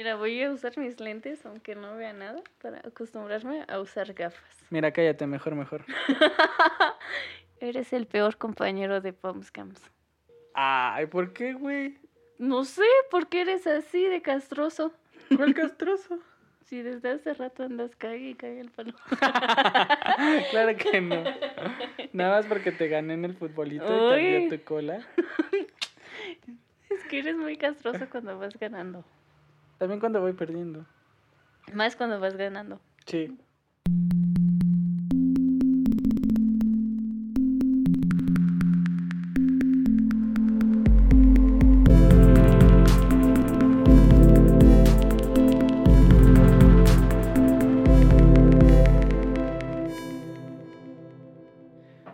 Mira, voy a usar mis lentes, aunque no vea nada, para acostumbrarme a usar gafas. Mira, cállate, mejor, mejor. Eres el peor compañero de Pomscams. Ay, ¿por qué, güey? No sé, ¿por qué eres así de castroso? ¿Cuál castroso? Si desde hace rato andas cague y cague el palo. claro que no. Nada más porque te gané en el futbolito y Uy. te dio tu cola. Es que eres muy castroso cuando vas ganando. También cuando voy perdiendo. Más cuando vas ganando. Sí.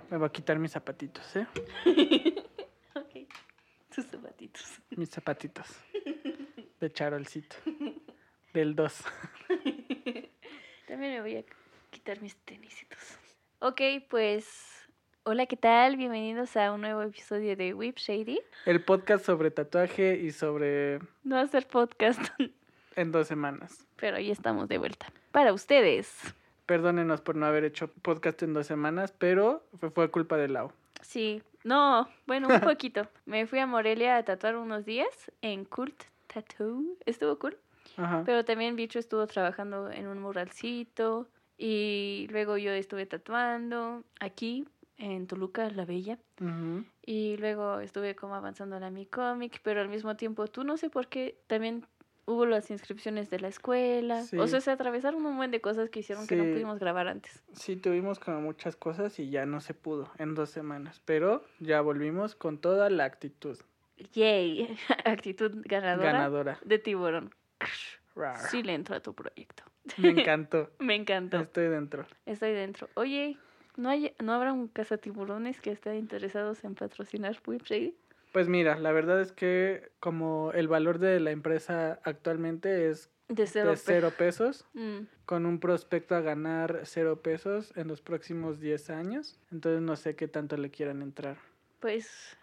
Me voy a quitar mis zapatitos, ¿eh? Ok. Tus zapatitos. Mis zapatitos. De charolcito. Del 2. También me voy a quitar mis tenisitos. Ok, pues. Hola, ¿qué tal? Bienvenidos a un nuevo episodio de Whip Shady. El podcast sobre tatuaje y sobre No hacer podcast, en dos semanas. pero ya estamos de vuelta. Para ustedes. Perdónenos por no haber hecho podcast en dos semanas, pero fue, fue culpa de Lau. Sí, no, bueno, un poquito. Me fui a Morelia a tatuar unos días en Cult Tattoo. Estuvo cool. Ajá. Pero también Bicho estuvo trabajando en un muralcito. Y luego yo estuve tatuando aquí en Toluca, La Bella. Y luego estuve como avanzando en mi cómic, pero al mismo tiempo tú no sé por qué también hubo las inscripciones de la escuela. Sí. O sea, se atravesaron un buen de cosas que hicieron que no pudimos grabar antes. Sí, tuvimos como muchas cosas y ya no se pudo en dos semanas, pero ya volvimos con toda la actitud Yay, actitud ganadora, ganadora. de tiburón. Rar. Sí le entro a tu proyecto. Me encantó. Me encantó. Estoy dentro. Estoy dentro. Oye, ¿no, hay, ¿no habrá un cazatiburones que esté interesados en patrocinar Whipshade? Pues mira, la verdad es que como el valor de la empresa actualmente es De cero. de pe- cero pesos, Mm, con un prospecto a ganar cero pesos en los próximos 10 años, entonces no sé qué tanto le quieran entrar. pues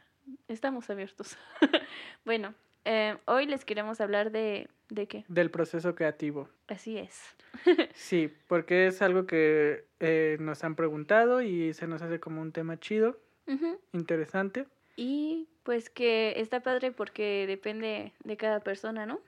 estamos abiertos. bueno, eh, hoy les queremos hablar de... ¿De qué? Del proceso creativo. Así es. Sí, porque es algo que eh, nos han preguntado y se nos hace como un tema chido, interesante. Y pues que está padre porque depende de cada persona, ¿no?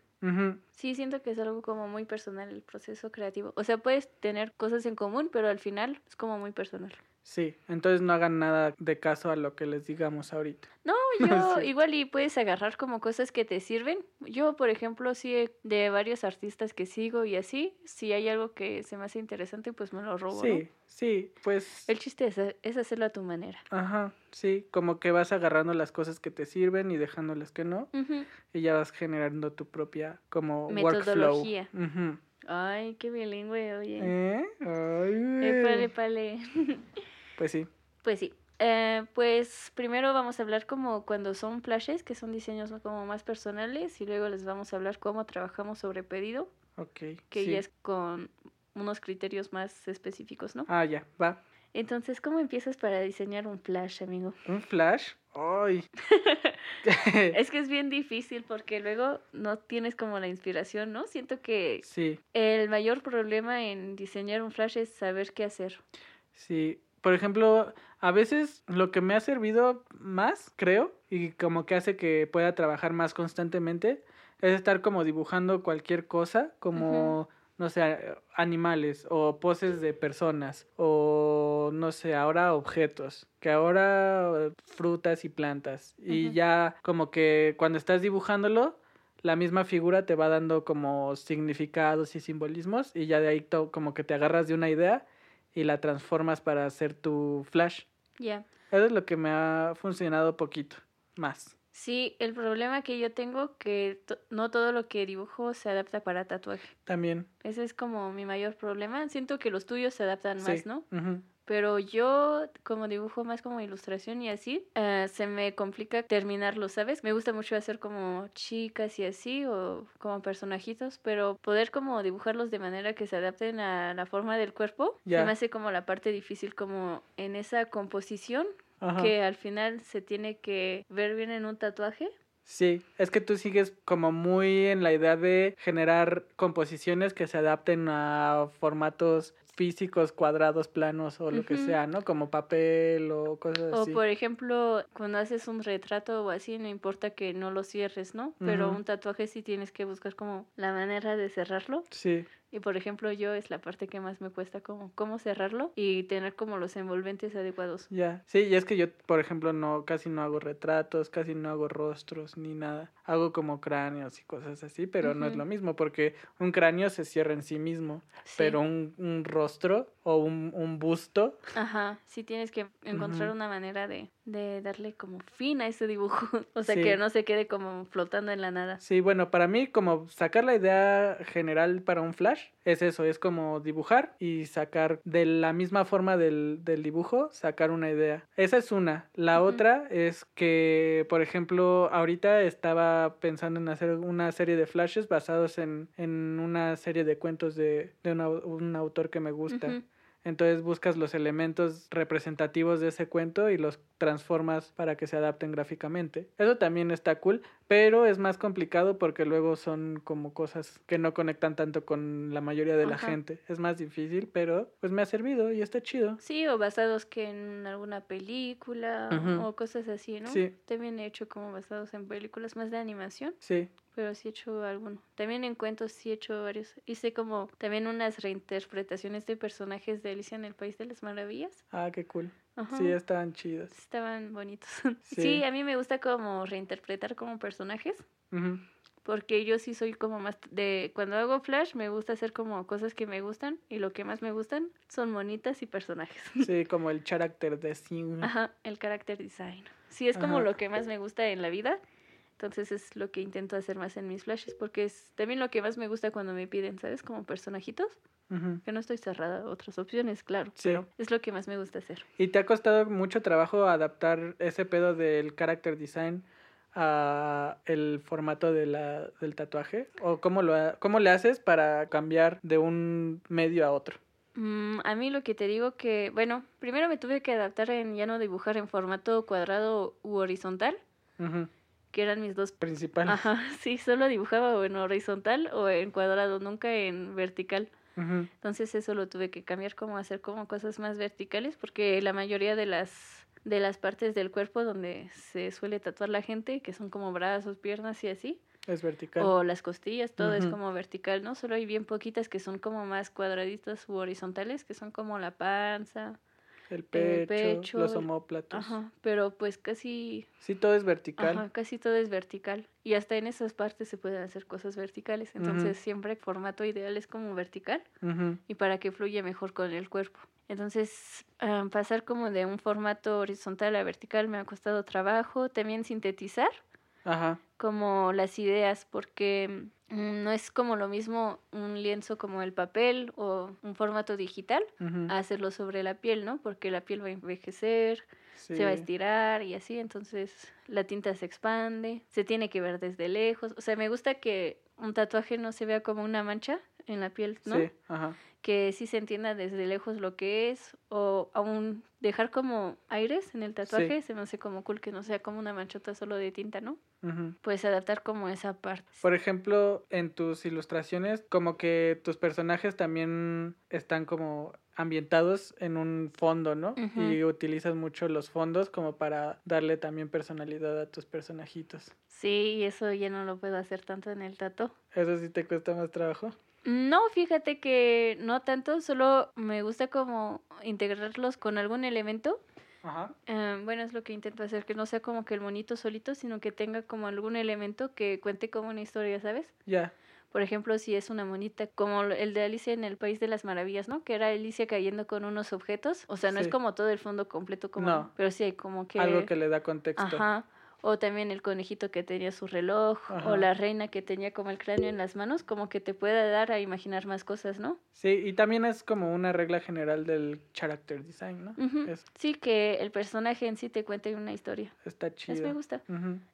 Sí, siento que es algo como muy personal el proceso creativo. O sea, puedes tener cosas en común, pero al final es como muy personal. Sí, entonces no hagan nada de caso a lo que les digamos ahorita. No, yo igual y puedes agarrar como cosas que te sirven. Yo, por ejemplo, sí de varios artistas que sigo y así, si hay algo que se me hace interesante, pues me lo robo, ¿no? Sí, sí, pues... El chiste es, es hacerlo a tu manera. Ajá, sí, como que vas agarrando las cosas que te sirven y dejando las que no, Ujú. y ya vas generando tu propia como Metodología. workflow. Ujú. Ay, qué bilingüe, oye. ¿Eh? Ay, Épale, épale. Pues sí. Pues sí. Eh, pues primero vamos a hablar como cuando son flashes, que son diseños como más personales, y luego les vamos a hablar cómo trabajamos sobre pedido, Ok. que sí. ya es con unos criterios más específicos, ¿no? Ah, ya, va. Entonces, ¿cómo empiezas para diseñar un flash, amigo? ¿Un flash? ¡Ay! Es que es bien difícil porque luego no tienes como la inspiración, ¿no? Siento que sí, el mayor problema en diseñar un flash es saber qué hacer. sí. Por ejemplo, a veces lo que me ha servido más, creo, y como que hace que pueda trabajar más constantemente, es estar como dibujando cualquier cosa, como, no sé, animales o poses de personas, o no sé, ahora objetos, que ahora frutas y plantas. Y ya como que cuando estás dibujándolo, la misma figura te va dando como significados y simbolismos y ya de ahí como que te agarras de una idea y la transformas para hacer tu flash. Ya. Eso es lo que me ha funcionado poquito más. Sí, el problema que yo tengo que to- no todo lo que dibujo se adapta para tatuaje. También. Ese es como mi mayor problema. Siento que los tuyos se adaptan más. ¿no? Ujú. Pero yo, como dibujo más como ilustración y así, eh, se me complica terminarlo, ¿sabes? Me gusta mucho hacer como chicas y así, o como personajitos, pero poder como dibujarlos de manera que se adapten a la forma del cuerpo, se me hace como la parte difícil, como en esa composición, Ajá. que al final se tiene que ver bien en un tatuaje. Sí, es que tú sigues como muy en la idea de generar composiciones que se adapten a formatos físicos, cuadrados, planos o lo que Ujú. sea, ¿no? Como papel o cosas O así. por ejemplo, cuando haces un retrato o así, no importa que no lo cierres, ¿no? Pero Ujú. un tatuaje sí tienes que buscar como la manera de cerrarlo. Sí, Y por ejemplo, yo es la parte que más me cuesta como cómo cerrarlo y tener como los envolventes adecuados. ya. Sí, y es que yo, por ejemplo, no, casi no hago retratos, casi no hago rostros ni nada. Hago como cráneos y cosas así, pero no es lo mismo porque un cráneo se cierra en sí mismo, Sí. pero un, un rostro o un, un busto, Ajá, sí tienes que encontrar una manera de, de darle como fin a ese dibujo. O sea, Sí. que no se quede como flotando en la nada. Sí, bueno, para mí como sacar la idea general para un flash es eso, es como dibujar y sacar de la misma forma del, del dibujo, sacar una idea. Esa es una. La otra es que, por ejemplo, ahorita estaba pensando en hacer una serie de flashes basados en, en una serie de cuentos de, de una- un autor que me gusta. Entonces buscas los elementos representativos de ese cuento y los transformas para que se adapten gráficamente. Eso también está cool, pero es más complicado porque luego son como cosas que no conectan tanto con la mayoría de la Ajá. gente. Es más difícil, pero pues me ha servido y está chido. Sí, o basados que en alguna película o cosas así, ¿no? Sí. También he hecho como basados en películas más de animación, Sí, pero sí he hecho alguno. También en cuentos sí he hecho varios. Hice como también unas reinterpretaciones de personajes de Alicia en el País de las Maravillas. ah, qué cool. Ajá. Sí, estaban chidos. Estaban bonitos. Sí. Sí. a mí me gusta como reinterpretar como personajes. Ujú. Porque yo sí soy como más de... Cuando hago Flash me gusta hacer como cosas que me gustan. Y lo que más me gustan son monitas y personajes. Sí, como el character design. Ajá, el character design. Sí, es como Ajá. lo que más me gusta en la vida. Entonces es lo que intento hacer más en mis flashes. Porque es también lo que más me gusta cuando me piden, ¿sabes? Como personajitos. Ujú. Que no estoy cerrada a otras opciones, claro. Sí. Pero es lo que más me gusta hacer. ¿Y te ha costado mucho trabajo adaptar ese pedo del character design a el formato de la, del tatuaje? ¿O cómo, lo, ha- cómo le haces para cambiar de un medio a otro? Mm, a mí lo que te digo que, bueno, primero me tuve que adaptar en ya no dibujar en formato cuadrado u horizontal, Ujú. Que eran mis dos. Principal. Ajá, sí, solo dibujaba o en horizontal o en cuadrado, nunca en vertical. Entonces eso lo tuve que cambiar como hacer como cosas más verticales, porque la mayoría de las de las partes del cuerpo donde se suele tatuar la gente, que son como brazos, piernas y así, Es vertical. o las costillas, todo es como vertical, ¿no? Solo hay bien poquitas que son como más cuadraditas u horizontales, que son como la panza, el pecho, pecho, los el- omóplatos. ajá, pero pues casi, Sí, todo es vertical. ajá, casi todo es vertical. Y hasta en esas partes se pueden hacer cosas verticales, entonces siempre el formato ideal es como vertical y para que fluya mejor con el cuerpo. Entonces, ah, pasar como de un formato horizontal a vertical me ha costado trabajo, también sintetizar Ajá. como las ideas, porque mm, no es como lo mismo un lienzo como el papel o un formato digital a hacerlo sobre la piel, ¿no? Porque la piel va a envejecer, Sí. se va a estirar y así, entonces la tinta se expande, se tiene que ver desde lejos. O sea, me gusta que un tatuaje no se vea como una mancha en la piel, ¿no? Sí, ajá. Que sí se entienda desde lejos lo que es, o aún dejar como aires en el tatuaje, se me hace como cool que no sea como una manchota solo de tinta, ¿no? Ujú. Puedes adaptar como esa parte. Por ejemplo, en tus ilustraciones, como que tus personajes también están como ambientados en un fondo, ¿no? Ujú. Y utilizas mucho los fondos como para darle también personalidad a tus personajitos. Sí, y eso ya no lo puedo hacer tanto en el tatu. ¿Eso sí te cuesta más trabajo? No, fíjate que no tanto, solo me gusta como integrarlos con algún elemento. Ajá. Eh, bueno, es lo que intento hacer, que no sea como que el monito solito, sino que tenga como algún elemento que cuente como una historia, ¿sabes? Ya. Por ejemplo, si es una monita, como el de Alicia en el País de las Maravillas, ¿no? Que era Alicia cayendo con unos objetos. O sea, no Sí. es como todo el fondo completo, como, No. pero sí hay como que... Algo que le da contexto. Ajá. O también el conejito que tenía su reloj, Ajá. o la reina que tenía como el cráneo en las manos, como que te pueda dar a imaginar más cosas, ¿no? Sí, y también es como una regla general del character design, ¿no? Es- Sí, que el personaje en sí te cuente una historia. está Eso chido. me gusta.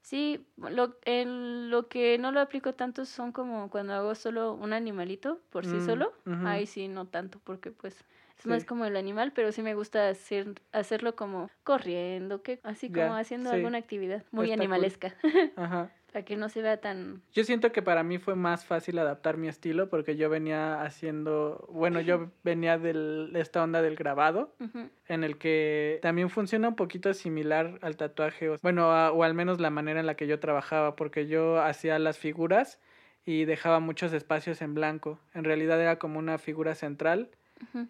Sí, lo, el- lo que no lo aplico tanto son como cuando hago solo un animalito por sí Mm, solo. ujú. Ahí sí, no tanto, porque pues es Sí. más como el animal, pero sí me gusta hacer, hacerlo como corriendo, que así como haciendo sí. alguna actividad muy Está cool. animalesca. Ajá. Para que no se vea tan... Yo siento que para mí fue más fácil adaptar mi estilo porque yo venía haciendo, bueno, yo venía de esta onda del grabado, Ujú, en el que también funciona un poquito similar al tatuaje, bueno, a- o al menos la manera en la que yo trabajaba, porque yo hacía las figuras y dejaba muchos espacios en blanco. En realidad era como una figura central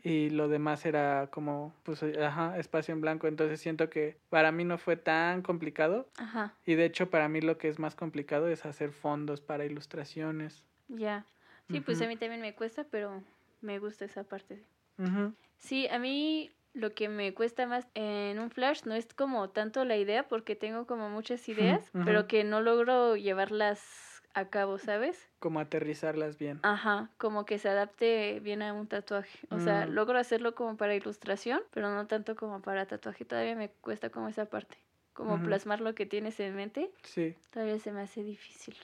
y lo demás era como, pues, ajá, espacio en blanco. Entonces siento que para mí no fue tan complicado Ajá, y de hecho para mí lo que es más complicado es hacer fondos para ilustraciones. ya. Sí, pues a mí también me cuesta, pero me gusta esa parte. Sí, a mí lo que me cuesta más en un flash no es como tanto la idea, porque tengo como muchas ideas, pero que no logro llevarlas a cabo, ¿sabes? Como aterrizarlas bien. Ajá, como que se adapte bien a un tatuaje. O sea, Mm. logro hacerlo como para ilustración, pero no tanto como para tatuaje. Todavía me cuesta como esa parte. Como plasmar lo que tienes en mente, Sí, todavía se me hace difícil.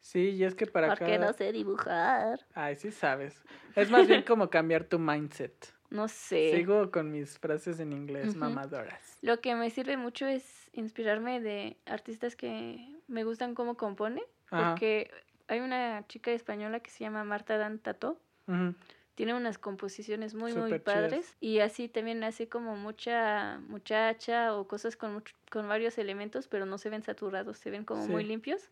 sí, y es que para Porque cada... no sé dibujar. Ay, sí sabes. Es más bien como cambiar tu mindset. No sé. Sigo con mis frases en inglés Ujú. mamadoras. Lo que me sirve mucho es inspirarme de artistas que me gustan cómo compone, Ajá. porque hay una chica española que se llama Marta Dan Tato. Ujú, Tiene unas composiciones muy, muy Súper padres. chidas. Y así también hace como mucha muchacha o cosas con, con varios elementos, pero no se ven saturados, se ven como muy Sí. limpios.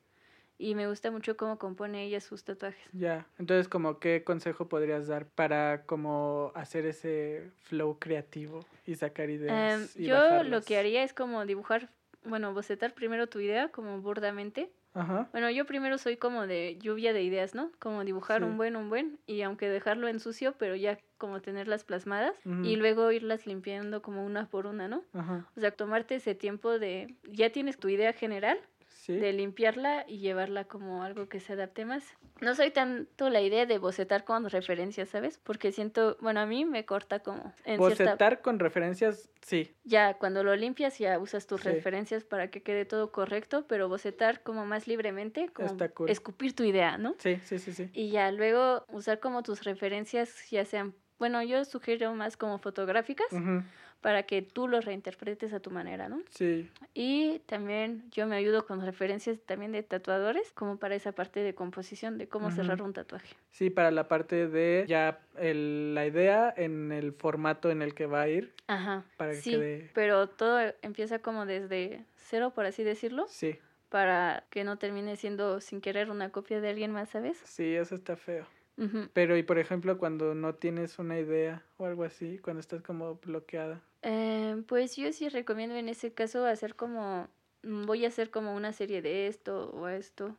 Y me gusta mucho cómo compone ella sus tatuajes. Ya, entonces como qué consejo podrías dar para como hacer ese flow creativo y sacar ideas y yo lo bajarlas? que haría es como dibujar, bueno, bocetar primero tu idea como burdamente. Ajá, Bueno, yo primero soy como de lluvia de ideas, ¿no? Como dibujar Sí. un buen, un buen, y aunque dejarlo en sucio, pero ya como tenerlas plasmadas y luego irlas limpiando como una por una, ¿no? ajá, O sea, tomarte ese tiempo de, ya tienes tu idea general, sí. de limpiarla y llevarla como algo que se adapte más. No soy tanto la idea de bocetar con referencias, ¿sabes? Porque siento, bueno, a mí me corta como en cierta... Bocetar con referencias, sí. Ya, cuando lo limpias ya usas tus Sí. referencias para que quede todo correcto, pero bocetar como más libremente, como cool. escupir tu idea, ¿no? Sí, sí, sí, sí. Y ya luego usar como tus referencias, ya sean, bueno, yo sugiero más como fotográficas, Ujú, para que tú los reinterpretes a tu manera, ¿no? Sí, Y también yo me ayudo con referencias también de tatuadores, como para esa parte de composición, de cómo cerrar un tatuaje. sí, para la parte de ya el- la idea en el formato en el que va a ir, Ajá. para que sí, quede... pero todo empieza como desde cero, por así decirlo, Sí, para que no termine siendo sin querer una copia de alguien más, ¿sabes? sí, eso está feo. Ujú. Pero, y por ejemplo, cuando no tienes una idea o algo así, cuando estás como bloqueada. Eh, pues yo sí recomiendo en ese caso hacer como, mm, voy a hacer como una serie de esto o esto,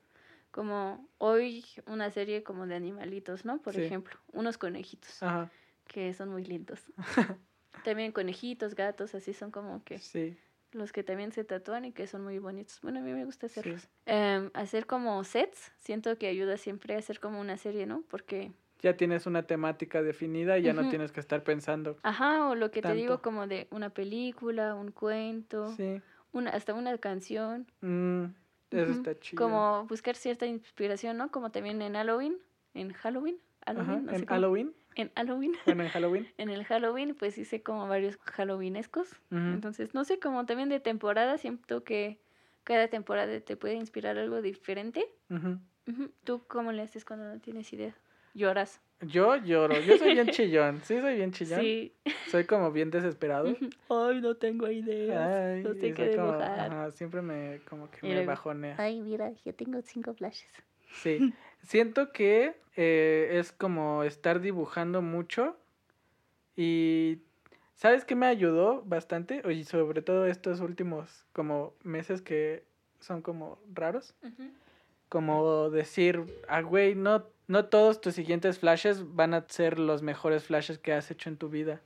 como hoy una serie como de animalitos, ¿no? Por Sí. ejemplo, unos conejitos Ajá, que son muy lindos. también conejitos, gatos, así son como que sí, los que también se tatúan y que son muy bonitos. Bueno, a mí me gusta sí. hacerlos. Em, hacer como sets, siento que ayuda siempre a hacer como una serie, ¿no? Porque, Ya tienes una temática definida y ya no tienes que estar pensando. ajá, o lo que te digo como de una película, un cuento, Sí, una, hasta una canción. mm, eso está chido. Como buscar cierta inspiración, ¿no? Como también en Halloween, en Halloween, Ajá, Halloween, no sé en Halloween, en Halloween, bueno, en Halloween. en el Halloween, pues hice como varios Halloweenescos. Ujú. Entonces, no sé, como también de temporada, siento que cada temporada te puede inspirar algo diferente. ¿Tú cómo le haces cuando no tienes idea? Lloras. Yo lloro, yo soy bien chillón, sí soy bien chillón, Sí. soy como bien desesperado. Ay, no tengo ideas. Ay, no sé qué como- ajá, siempre me como que Y me luego, bajonea. Ay, mira, ya tengo cinco flashes. Sí, siento que eh, es como estar dibujando mucho y ¿sabes qué me ayudó bastante? Y sobre todo estos últimos como meses que son como raros, como decir, ah, güey, no, no todos tus siguientes flashes van a ser los mejores flashes que has hecho en tu vida.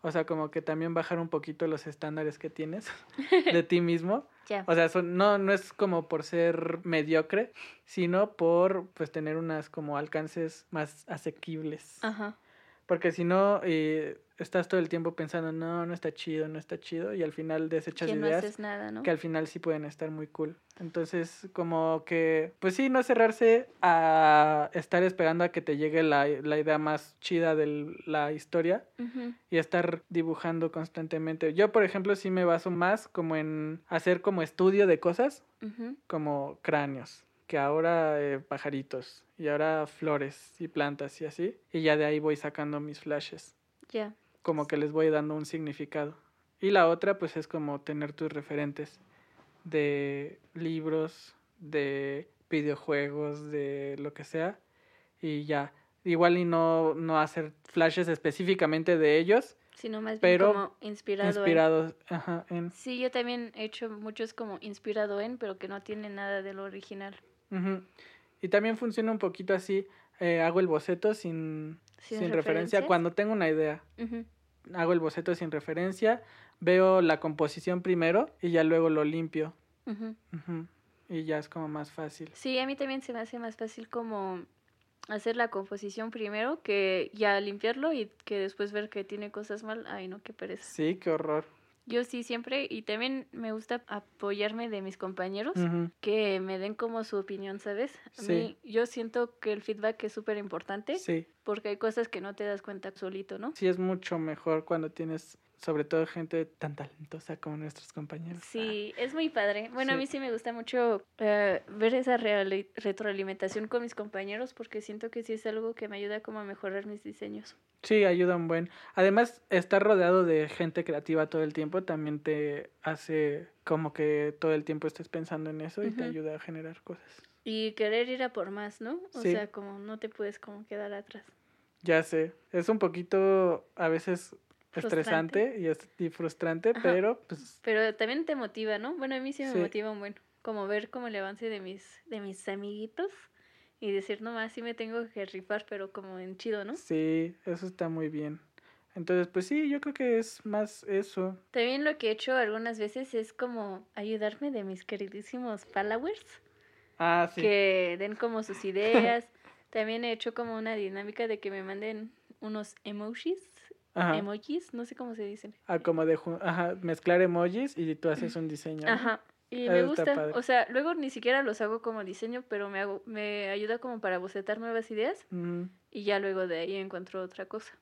O sea, como que también bajar un poquito los estándares que tienes de ti mismo. O sea, son- no, no es como por ser mediocre, sino por pues tener unas como alcances más asequibles. Ajá. Porque si no, eh, estás todo el tiempo pensando, no, no está chido, no está chido, y al final desechas Que no ideas haces nada, ¿no? que al final sí pueden estar muy cool. Entonces, como que, pues sí, no cerrarse a estar esperando a que te llegue la, la idea más chida de la historia y estar dibujando constantemente. Yo, por ejemplo, sí me baso más como en hacer como estudio de cosas, como cráneos, que ahora eh, pajaritos y ahora flores y plantas y así, y ya de ahí voy sacando mis flashes, Ya. Como que les voy dando un significado. Y la otra pues es como tener tus referentes de libros, de videojuegos, de lo que sea, y ya. Igual y no, no hacer flashes específicamente de ellos, Sino más bien Pero como inspirado en. inspirados ajá, en... Sí, yo también he hecho muchos como inspirado en, pero que no tienen nada de lo original. Ujú. Y también funciona un poquito así, eh, hago el boceto sin, ¿Sin sin referencia cuando tengo una idea. Hago el boceto sin referencia, veo la composición primero y ya luego lo limpio. Y ya es como más fácil. Sí, a mí también se me hace más fácil como hacer la composición primero que ya limpiarlo y que después ver que tiene cosas mal. Ay, no, qué pereza. Sí, qué horror. Yo sí siempre, y también me gusta apoyarme de mis compañeros. Que me den como su opinión, ¿sabes? A Sí. mí, yo siento que el feedback es súper importante Sí, porque hay cosas que no te das cuenta solito, ¿no? sí es mucho mejor cuando tienes sobre todo gente tan talentosa como nuestros compañeros. Sí, es muy padre. Bueno, a Sí. mí sí me gusta mucho eh, ver esa retroalimentación con mis compañeros porque siento que sí es algo que me ayuda como a mejorar mis diseños. Sí, ayuda un buen. Además, estar rodeado de gente creativa todo el tiempo también te hace como que todo el tiempo estés pensando en eso y te Ujú. ayuda a generar cosas. Y querer ir a por más, ¿no? O Sí. sea, como no te puedes como quedar atrás. Ya sé, es un poquito a veces estresante y, frustrante, Ajá. pero pues Pero también te motiva, ¿no? Bueno, a mí sí me Sí. motiva un buen. Como ver como el avance de mis, de mis amiguitos y decir, no más, sí me tengo que rifar, pero como en chido, ¿no? sí, eso está muy bien. Entonces, pues sí, yo creo que es más eso. También lo que he hecho algunas veces es como ayudarme de mis queridísimos followers, Ah, sí. que den como sus ideas. También he hecho como una dinámica de que me manden unos emojis, Ajá. emojis, no sé cómo se dicen. Ah, como de ajá, mezclar emojis y tú haces un diseño. Ajá. Y Eso me gusta, o sea, luego ni siquiera los hago como diseño, pero me hago, me ayuda como para bocetar nuevas ideas y ya luego de ahí encuentro otra cosa.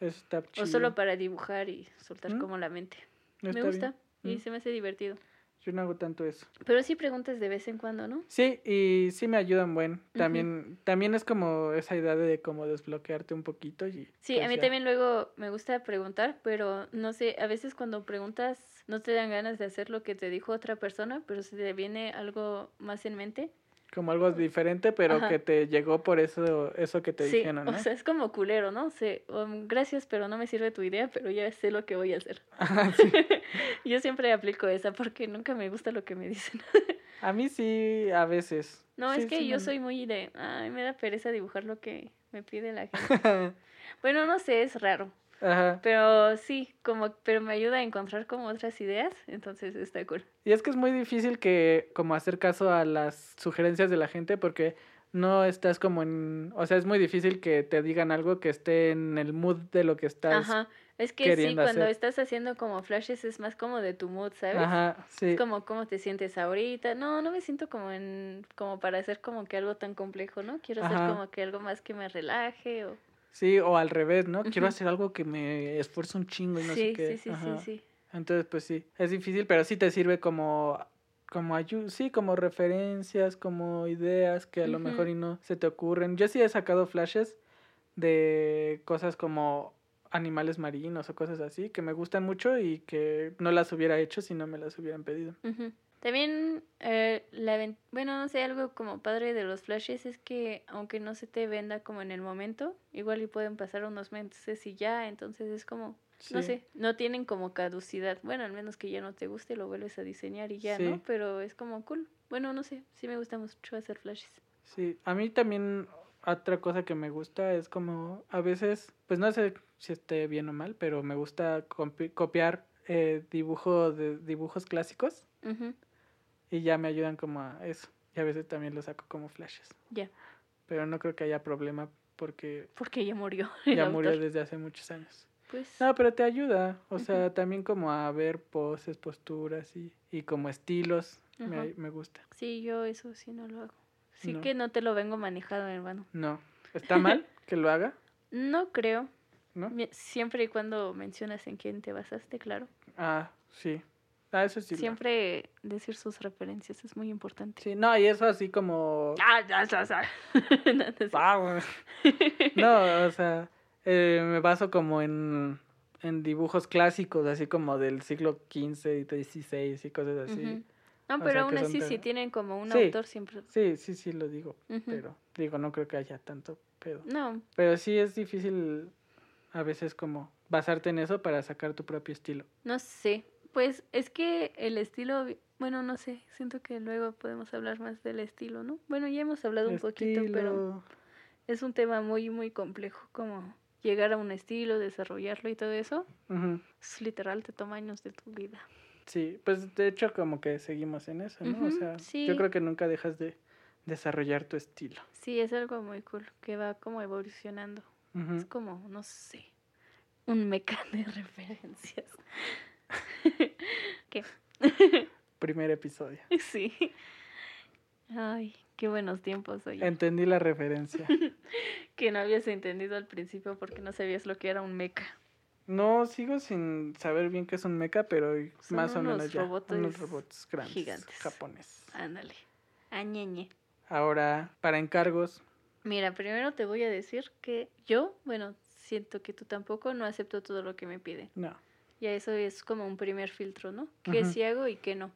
Eso está chido. O solo para dibujar y soltar como la mente. Está me bien. gusta y se me hace divertido. Yo no hago tanto eso. Pero sí preguntas de vez en cuando, ¿no? Sí, y sí me ayudan buen. También, también es como esa idea de como desbloquearte un poquito y Sí, pues a mí ya. también luego me gusta preguntar, pero no sé, a veces cuando preguntas no te dan ganas de hacer lo que te dijo otra persona, pero se te viene algo más en mente. Como algo diferente, pero Ajá. que te llegó por eso eso que te sí, dijeron, ¿no? o sea, es como culero, ¿no? sé um, gracias, pero no me sirve tu idea, pero ya sé lo que voy a hacer. Sí. Yo siempre aplico esa porque nunca me gusta lo que me dicen. A mí sí, a veces. No, Sí, es que sí yo soy muy de, ay, me da pereza dibujar lo que me pide la gente. Bueno, no sé, es raro. Ajá. Pero sí, como, pero me ayuda a encontrar como otras ideas, entonces está cool. Y es que es muy difícil que como hacer caso a las sugerencias de la gente porque no estás como en, o sea, es muy difícil que te digan algo que esté en el mood de lo que estás. Ajá. Es que sí, cuando hacer. estás haciendo como flashes es más como de tu mood, ¿sabes? Ajá, sí. Es como cómo te sientes ahorita. No, no me siento como en como para hacer como que algo tan complejo, ¿no? Quiero hacer como que algo más que me relaje o Sí, o al revés, ¿no? Quiero hacer algo que me esfuerce un chingo y no sí, sé qué. sí, sí, Ajá. sí, sí. Entonces, pues sí, es difícil, pero sí te sirve como como sí, como referencias, como ideas que a lo mejor y no se te ocurren. Yo sí he sacado flashes de cosas como animales marinos o cosas así que me gustan mucho y que no las hubiera hecho si no me las hubieran pedido. Ujú. También, eh, la bueno, no sé, algo como padre de los flashes es que aunque no se te venda como en el momento, igual y pueden pasar unos meses y ya, entonces es como, no sé, no tienen como caducidad. Bueno, al menos que ya no te guste, lo vuelves a diseñar y ya, ¿no? Pero es como cool. Bueno, no sé, sí me gusta mucho hacer flashes. Sí, a mí también otra cosa que me gusta es como a veces, pues no sé si esté bien o mal, pero me gusta copiar eh, dibujo de dibujos clásicos y ya me ayudan como a eso. Y a veces también lo saco como flashes. Ya. pero no creo que haya problema porque Porque ya murió. ya murió desde hace muchos años. Pues, No, pero te ayuda, o sea, también como a ver poses, posturas y, y como estilos, me, me gusta. sí, yo eso sí no lo hago. Sí No. que no te lo vengo manejado, hermano. No, ¿está mal que lo haga? No creo. ¿No? Siempre y cuando mencionas en quién te basaste, claro. Ah, sí. Ah, eso sí. lo- Siempre decir sus referencias es muy importante. Sí, no, y eso así como... Ah, ya, ya, ya. No, o sea, eh, me baso como en, en dibujos clásicos, así como del siglo XV y XVI y cosas así. No, O pero aún así, si tienen como un Sí. autor, siempre. Sí, sí, sí lo digo, pero digo, no creo que haya tanto pedo. No, Pero sí es difícil a veces como basarte en eso para sacar tu propio estilo. no sé. Pues es que el estilo, bueno, no sé, siento que luego podemos hablar más del estilo, ¿no? Bueno, ya hemos hablado un poquito, pero es un tema muy, muy complejo, como llegar a un estilo, desarrollarlo y todo eso. Es literal, te toma años de tu vida. Sí, pues de hecho como que seguimos en eso, ¿no? o sea, sí. yo creo que nunca dejas de desarrollar tu estilo. Sí, es algo muy cool, que va como evolucionando. Es como, no sé, un meca de referencias. ¿Qué? Primer episodio. Sí. Ay, qué buenos tiempos, oye. Entendí la referencia. Que no habías entendido al principio porque no sabías lo que era un meca. No, sigo sin saber bien qué es un mecha, pero Son más o menos ya. unos robots grandes, gigantes. japoneses. Ándale. Añeñe. Ahora, para encargos, Mira, primero te voy a decir que yo, bueno, siento que tú tampoco no acepto todo lo que me piden. no. Ya eso es como un primer filtro, ¿no? ¿Qué Ujú. sí hago y qué no?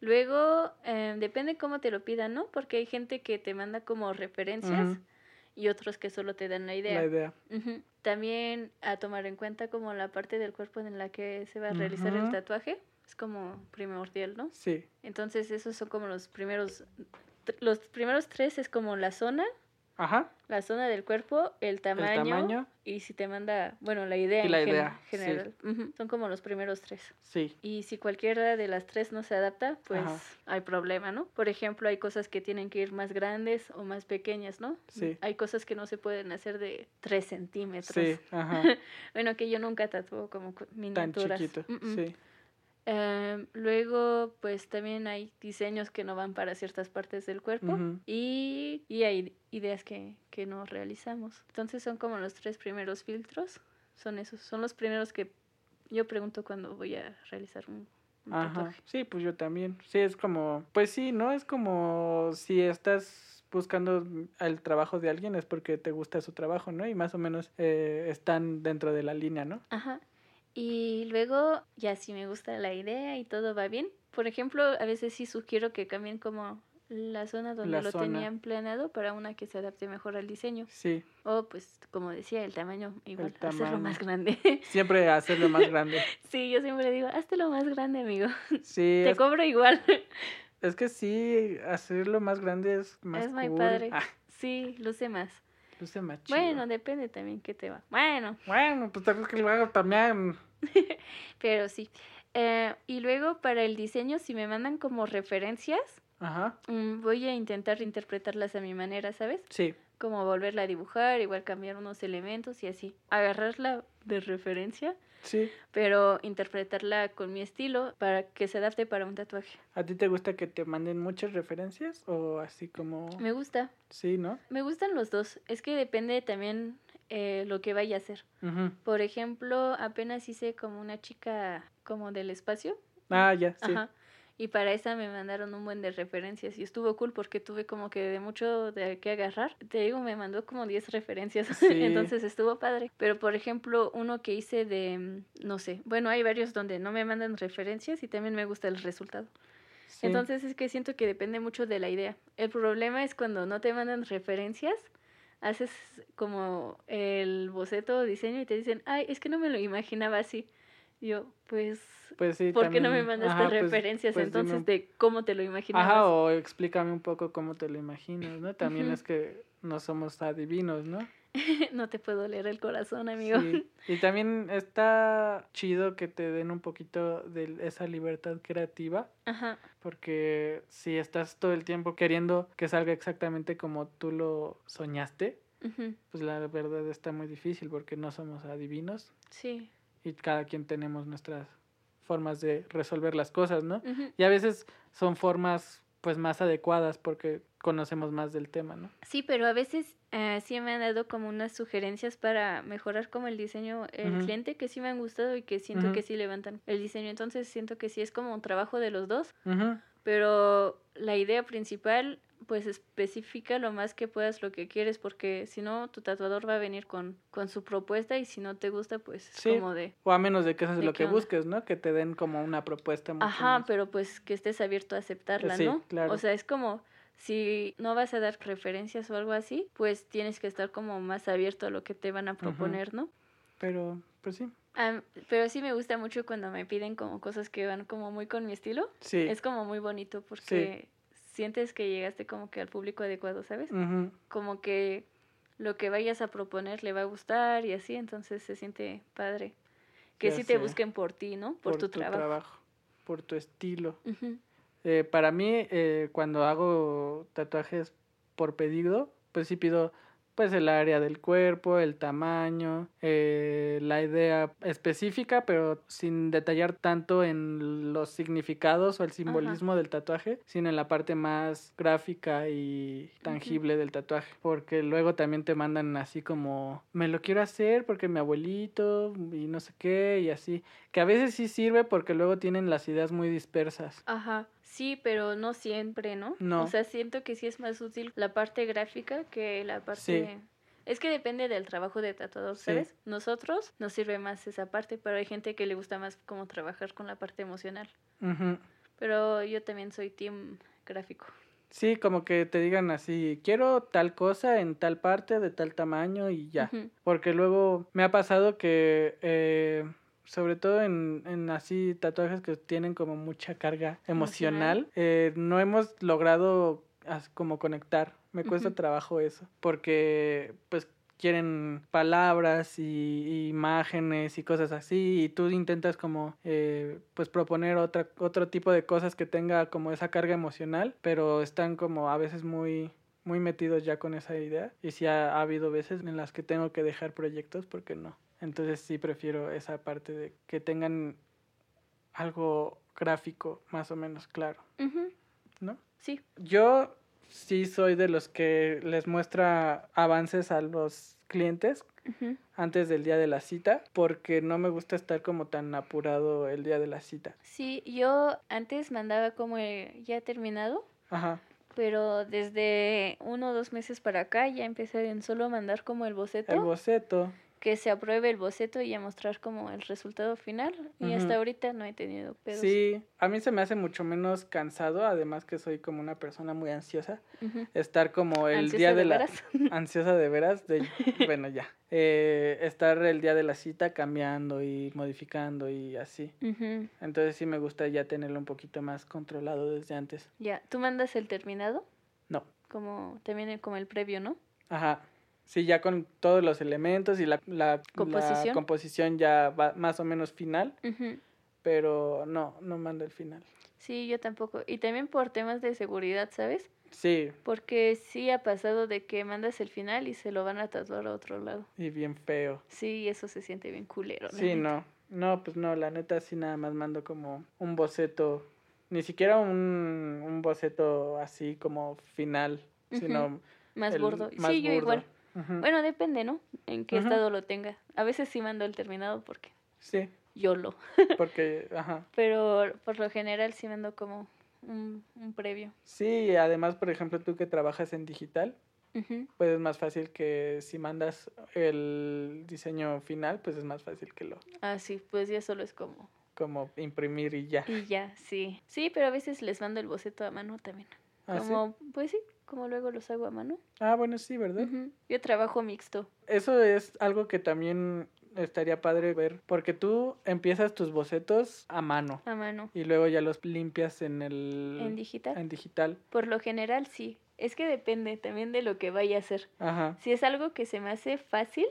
Luego, eh, depende cómo te lo pidan, ¿no? Porque hay gente que te manda como referencias y otros que solo te dan la idea. La idea. También a tomar en cuenta como la parte del cuerpo en la que se va a realizar el tatuaje. Es como primordial, ¿no? Sí. Entonces esos son como los primeros... Los primeros tres es como la zona, Ajá. la zona del cuerpo, el tamaño, tamaño. y si te manda, bueno, la idea Y en la gen- idea, sí. general. Son como los primeros tres. Sí. Y si cualquiera de las tres no se adapta, pues Ajá. hay problema, ¿no? Por ejemplo, hay cosas que tienen que ir más grandes o más pequeñas, ¿no? Sí. Hay cosas que no se pueden hacer de 3 centímetros. Sí. Ajá. Bueno, que yo nunca tatúo como cu- Tan miniaturas. chiquito. Mm, mm. Sí. Em, luego, pues también hay diseños que no van para ciertas partes del cuerpo y, y hay ideas que, que no realizamos. Entonces son como los tres primeros filtros. Son esos, son los primeros que yo pregunto cuando voy a realizar un, Ajá. tatuaje. Sí, pues yo también. Sí, es como, pues sí, ¿no? Es como si estás buscando el trabajo de alguien es porque te gusta su trabajo, ¿no? Y más o menos eh, están dentro de la línea, ¿no? Ajá. Y luego, ya si me gusta la idea y todo va bien. Por ejemplo, a veces sí sugiero que cambien como la zona donde La lo zona. tenían planeado para una que se adapte mejor al diseño. Sí. O pues, como decía, el tamaño, igual, hacerlo tamaño. más grande. Siempre hacerlo más grande. sí, yo siempre digo, hazlo más grande, amigo. Sí, Te es, cobro igual. es que sí, hacerlo más grande es más es muy cool. padre. Ah, Sí, luce más. luce más chido. Bueno, depende también qué te va. Bueno, Bueno, pues tal vez que lo también. pero sí. Eh, y luego para el diseño, si me mandan como referencias, Ajá. mm, voy a intentar interpretarlas a mi manera, ¿sabes? Sí. Como volverla a dibujar, igual cambiar unos elementos y así. Agarrarla de referencia, Sí. pero interpretarla con mi estilo para que se adapte para un tatuaje. ¿A ti te gusta que te manden muchas referencias o así como Me gusta. sí, ¿no? Me gustan los dos. Es que depende también eh, lo que vaya a hacer. Por ejemplo, apenas hice como una chica como del espacio. Ah, ya, sí. Ajá. Y para esa me mandaron un buen de referencias y estuvo cool porque tuve como que de mucho de qué agarrar. Te digo, me mandó como 10 referencias, Sí. entonces estuvo padre. Pero por ejemplo, uno que hice de, mm, no sé, bueno, hay varios donde no me mandan referencias y también me gusta el resultado. Sí. Entonces es que siento que depende mucho de la idea. El problema es cuando no te mandan referencias, haces como el boceto o diseño y te dicen, ay, es que no me lo imaginaba así. Yo, pues, pues sí, ¿por qué no me mandaste ajá, pues- referencias pues entonces de cómo te lo imaginabas? Ajá, o explícame un poco cómo te lo imaginas, ¿no? También es que no somos adivinos, ¿no? no te puedo leer el corazón, amigo. Sí. Y también está chido que te den un poquito de esa libertad creativa, Ajá. porque si estás todo el tiempo queriendo que salga exactamente como tú lo soñaste, pues la verdad está muy difícil porque no somos adivinos Sí. y cada quien tenemos nuestras formas de resolver las cosas, ¿no? Y a veces son formas pues más adecuadas porque conocemos más del tema, ¿no? Sí, pero a veces eh, sí me han dado como unas sugerencias para mejorar como el diseño el cliente que sí me han gustado y que siento que sí levantan el diseño. Entonces siento que sí es como un trabajo de los dos, Ujú, pero la idea principal pues especifica lo más que puedas lo que quieres porque si no tu tatuador va a venir con, con su propuesta y si no te gusta pues es Sí. como de O a menos de que eso es ¿De lo que onda? busques, ¿no? Que te den como una propuesta mucho Ajá, más- pero pues que estés abierto a aceptarla, Sí, ¿no? claro. O sea, es como si no vas a dar referencias o algo así, pues tienes que estar como más abierto a lo que te van a proponer, ¿no? Pero, pues sí. Am, pero sí me gusta mucho cuando me piden como cosas que van como muy con mi estilo. Sí. Es como muy bonito porque sientes que llegaste como que al público adecuado, ¿sabes? Como que lo que vayas a proponer le va a gustar y así, entonces se siente padre. Que Ya sí te busquen por ti, ¿no? Por, tu, trabajo. Por tu estilo. Ujú. Eh, para mí, eh, cuando hago tatuajes por pedido, pues sí pido pues el área del cuerpo, el tamaño, eh, la idea específica, pero sin detallar tanto en los significados o el simbolismo del tatuaje, sino en la parte más gráfica y tangible del tatuaje. Porque luego también te mandan así como, me lo quiero hacer porque mi abuelito y no sé qué y así. Que a veces sí sirve porque luego tienen las ideas muy dispersas. Ajá, sí, pero no siempre, ¿no? No. O sea, siento que sí es más útil la parte gráfica que la parte... Sí. Es que depende del trabajo de tatuador, Sí. ¿sabes? Nosotros nos sirve más esa parte, pero hay gente que le gusta más como trabajar con la parte emocional. Ujú. Pero yo también soy team gráfico. Sí, como que te digan así, quiero tal cosa en tal parte, de tal tamaño y ya. Porque luego me ha pasado que, eh, sobre todo en, en así tatuajes que tienen como mucha carga emocional, Emocional. eh, no hemos logrado como conectar. Me cuesta trabajo eso. Porque pues quieren palabras y, y imágenes y cosas así y tú intentas como eh, pues proponer otra otro tipo de cosas que tenga como esa carga emocional pero están como a veces muy muy metidos ya con esa idea y sí ha, ha habido veces en las que tengo que dejar proyectos porque no entonces sí prefiero esa parte de que tengan algo gráfico más o menos claro no Sí, yo sí soy de los que les muestra avances a los clientes antes del día de la cita porque no me gusta estar como tan apurado el día de la cita. sí, yo antes mandaba como ya terminado, Ajá. pero desde uno o dos meses para acá ya empecé en solo mandar como el boceto. El boceto. Que se apruebe el boceto y a mostrar como el resultado final. Y hasta ahorita no he tenido pedos. Sí, a mí se me hace mucho menos cansado, además que soy como una persona muy ansiosa, estar como el día de, de la veras. ansiosa de veras, de bueno ya, Eh, estar el día de la cita cambiando y modificando y así. Entonces sí me gusta ya tenerlo un poquito más controlado desde antes. Ya, ¿tú mandas el terminado? No. Como también el- como el previo, ¿no? Ajá. Sí, ya con todos los elementos y la, la, Composición. la composición ya va más o menos final, pero no, no mando el final. Sí, yo tampoco. Y también por temas de seguridad, ¿sabes? Sí, Porque sí ha pasado de que mandas el final y se lo van a tatuar a otro lado. y bien feo. Sí, eso se siente bien culero. Sí, neta. no. No, pues no, la neta sí nada más mando como un boceto, ni siquiera un, un boceto así como final, sino Más gordo. más sí, yo burdo. igual. Bueno, depende, ¿no? En qué estado lo tenga. A veces sí mando el terminado porque Sí, yo lo. porque, ajá. Pero por lo general sí mando como un, un previo. Sí, además, por ejemplo, tú que trabajas en digital, pues es más fácil que si mandas el diseño final, pues es más fácil que lo Ah, sí, pues ya solo es como. como imprimir y ya. Y ya, sí. Sí, pero a veces les mando el boceto a mano también. ¿Ah, sí? Como, pues sí, como luego los hago a mano. Ah, bueno, sí, ¿verdad? Yo trabajo mixto. Eso es algo que también estaría padre ver, porque tú empiezas tus bocetos a mano A mano. y luego ya los limpias en el En digital. en digital. Por lo general sí. Es que depende también de lo que vaya a hacer. Ajá. Si es algo que se me hace fácil,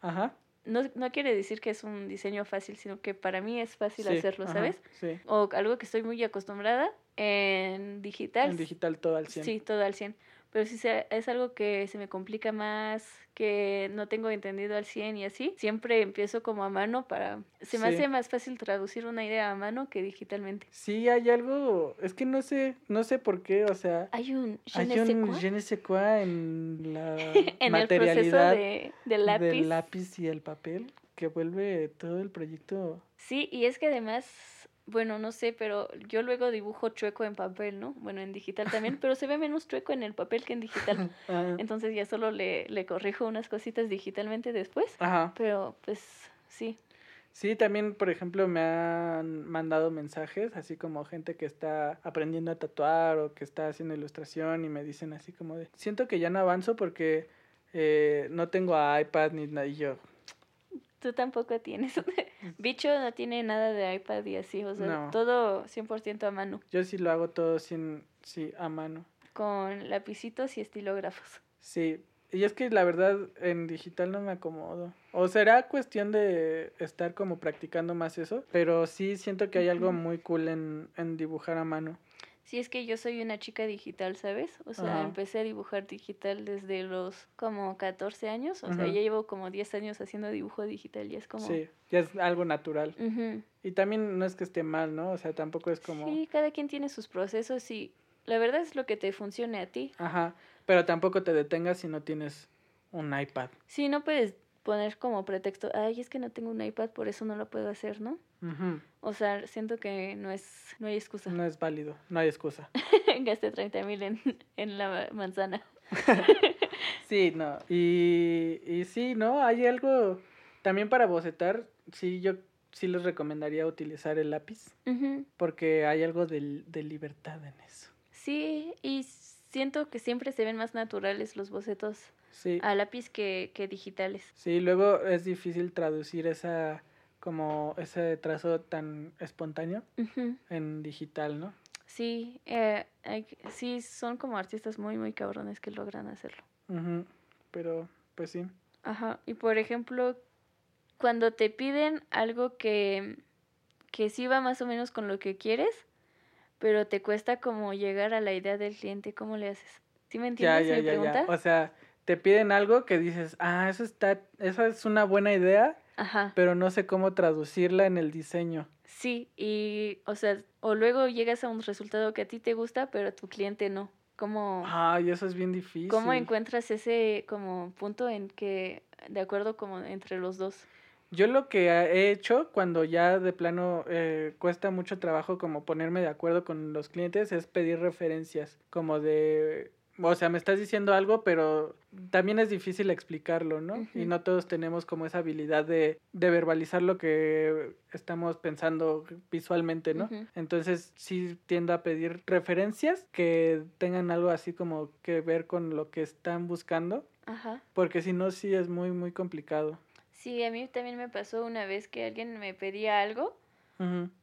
Ajá. No, no quiere decir que es un diseño fácil, sino que para mí es fácil sí, hacerlo, ajá, ¿sabes? Sí. O algo que estoy muy acostumbrada en digital. En digital todo al 100. Sí, todo al 100. Pero si se- es algo que se me complica más, que no tengo entendido al 100 y así, siempre empiezo como a mano para... Se me Sí. hace más fácil traducir una idea a mano que digitalmente. Sí, hay algo, es que no sé, no sé por qué, o sea, Hay un... je hay un quoi je ne sais quoi en la en el proceso materialidad de, lápiz. del lápiz y el papel que vuelve todo el proyecto. Sí, y es que además, bueno, no sé, pero yo luego dibujo chueco en papel, ¿no? Bueno, en digital también, pero se ve menos chueco en el papel que en digital. Entonces ya solo le, le corrijo unas cositas digitalmente después. Ajá. Pero pues sí. Sí, también, por ejemplo, me han mandado mensajes, así como gente que está aprendiendo a tatuar o que está haciendo ilustración y me dicen así como de, siento que ya no avanzo porque eh, no tengo iPad ni nada. Y yo, Tú tampoco tienes. Bicho no tiene nada de iPad y así, o sea, No. todo 100% a mano, yo sí lo hago todo sin, sí, a mano. con lapicitos y estilógrafos. Sí, y es que la verdad en digital no me acomodo. O será cuestión de estar como practicando más eso, pero sí siento que hay algo muy cool en, en dibujar a mano. Sí, es que yo soy una chica digital, ¿sabes? O sea, Ajá. empecé a dibujar digital desde los como 14 años, o sea, ya llevo como 10 años haciendo dibujo digital y es como... Sí, ya es algo natural. Y también no es que esté mal, ¿no? O sea, tampoco es como... Sí, cada quien tiene sus procesos y la verdad es lo que te funcione a ti. Ajá, pero tampoco te detengas si no tienes un iPad. Sí, no puedes poner como pretexto, ay, es que no tengo un iPad, por eso no lo puedo hacer, ¿no? Ujú, O sea, siento que no es, no hay excusa. No es válido, no hay excusa. Gasté 30 mil en, en la manzana. Sí, no. Y, y sí, ¿no? Hay algo también para bocetar. Sí, yo sí les recomendaría utilizar el lápiz Ujú. porque hay algo de, de libertad en eso. Sí, y siento que siempre se ven más naturales los bocetos Sí, a lápiz que, que digitales. sí, luego es difícil traducir esa como ese trazo tan espontáneo en digital, ¿no? Sí, eh, hay sí, son como artistas muy, muy cabrones que logran hacerlo. Ujú, Pero, pues sí. Ajá, y por ejemplo, cuando te piden algo que, que sí va más o menos con lo que quieres, pero te cuesta como llegar a la idea del cliente, ¿cómo le haces? ¿Sí me entiendes ya, mi ya, pregunta? O sea, te piden algo que dices, ah, eso está, eso es una buena idea, Ajá, pero no sé cómo traducirla en el diseño. sí, y, o sea, o luego llegas a un resultado que a ti te gusta, pero a tu cliente no. ¿Cómo, Ay, eso es bien difícil. ¿Cómo encuentras ese como punto en que, de acuerdo como entre los dos? Yo lo que he hecho cuando ya de plano eh, cuesta mucho trabajo como ponerme de acuerdo con los clientes es pedir referencias, como de, o sea, me estás diciendo algo, pero también es difícil explicarlo, ¿no? Y no todos tenemos como esa habilidad de, de verbalizar lo que estamos pensando visualmente, ¿no? Entonces sí tiendo a pedir referencias que tengan algo así como que ver con lo que están buscando, Ajá. porque si no sí es muy, muy complicado. Sí, a mí también me pasó una vez que alguien me pedía algo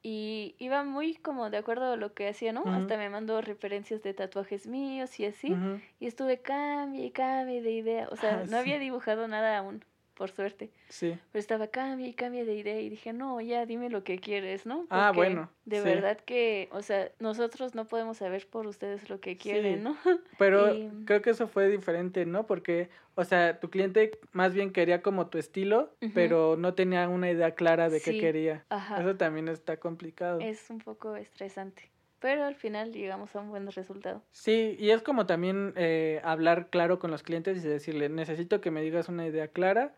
Y iba muy como de acuerdo a lo que hacía, ¿no? Hasta me mandó referencias de tatuajes míos y así. Y estuve cambie y cambie de idea. O sea, Ah, no había dibujado nada aún, por suerte. Sí. Pero estaba cambie y cambie de idea y dije, no, ya dime lo que quieres, ¿no? Ah, Porque bueno, De sí. verdad que, o sea, nosotros no podemos saber por ustedes lo que quieren, Sí. ¿no? Pero Y- creo que eso fue diferente, ¿no? Porque, o sea, tu cliente más bien quería como tu estilo, pero no tenía una idea clara de qué quería. Ajá. Eso también está complicado. Es un poco estresante. Pero al final llegamos a un buen resultado. Sí, y es como también eh, hablar claro con los clientes y decirle, necesito que me digas una idea clara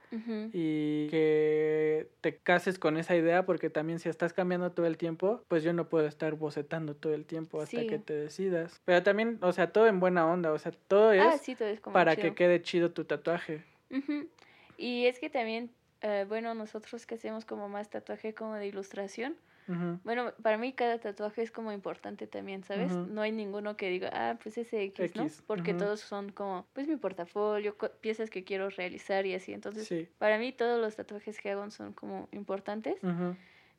y que te cases con esa idea porque también si estás cambiando todo el tiempo, pues yo no puedo estar bocetando todo el tiempo hasta Sí. que te decidas. Pero también, o sea, todo en buena onda, o sea, todo es Ah, sí, todo es como para chido. que quede chido tu tatuaje. Ujú. Y es que también, eh, bueno, nosotros que hacemos como más tatuaje como de ilustración, Bueno, para mí cada tatuaje es como importante también, ¿sabes? No hay ninguno que diga, ah, pues ese X, ¿no? Porque todos son como, pues mi portafolio, piezas que quiero realizar y así. Entonces, Sí. para mí todos los tatuajes que hago son como importantes.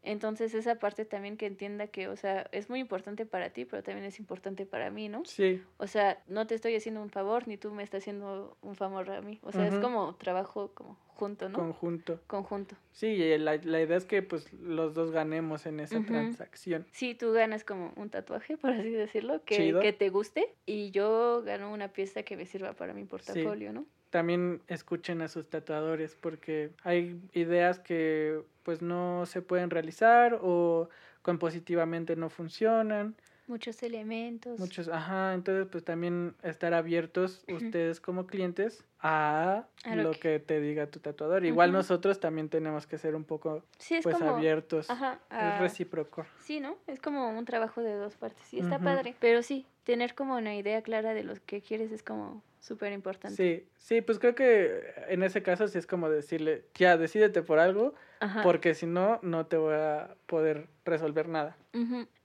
Entonces esa parte también que entienda que, o sea, es muy importante para ti, pero también es importante para mí, ¿no? Sí, O sea, no te estoy haciendo un favor, ni tú me estás haciendo un favor a mí. O sea, es como trabajo como junto, ¿no? conjunto. Conjunto. Sí, y la, la idea es que pues los dos ganemos en esa transacción. Sí, tú ganas como un tatuaje, por así decirlo, que, Chido. que te guste, y yo gano una pieza que me sirva para mi portafolio, ¿no? También escuchen a sus tatuadores porque hay ideas que pues no se pueden realizar o compositivamente no funcionan. Muchos elementos. Muchos, ajá, entonces pues también estar abiertos ustedes como clientes a, A lo lo que- que... te diga tu tatuador. Igual nosotros también tenemos que ser un poco Sí, es pues como... abiertos. Ajá, Es recíproco. Sí, ¿no? Es como un trabajo de dos partes y está padre. Pero sí, tener como una idea clara de lo que quieres es como súper importante. Sí, sí, pues creo que en ese caso sí es como decirle, ya, decídete por algo, Ajá. porque si no, no te voy a poder resolver nada.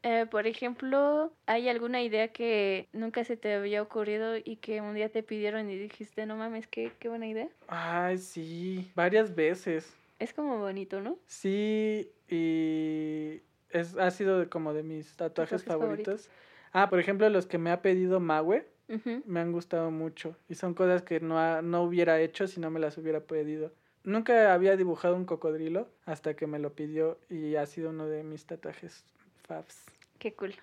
Eh, por ejemplo, ¿hay alguna idea que nunca se te había ocurrido y que un día te pidieron y dijiste, no mames, qué, qué buena idea? Ay, sí, varias veces. Es como bonito, ¿no? Sí, y es, ha sido como de mis tatuajes, Tatuajes favoritos. Ah, por ejemplo, los que me ha pedido Ujú. me han gustado mucho y son cosas que no, ha- no hubiera hecho si no me las hubiera pedido. Nunca había dibujado un cocodrilo hasta que me lo pidió y ha sido uno de mis tatuajes faves. Qué cool.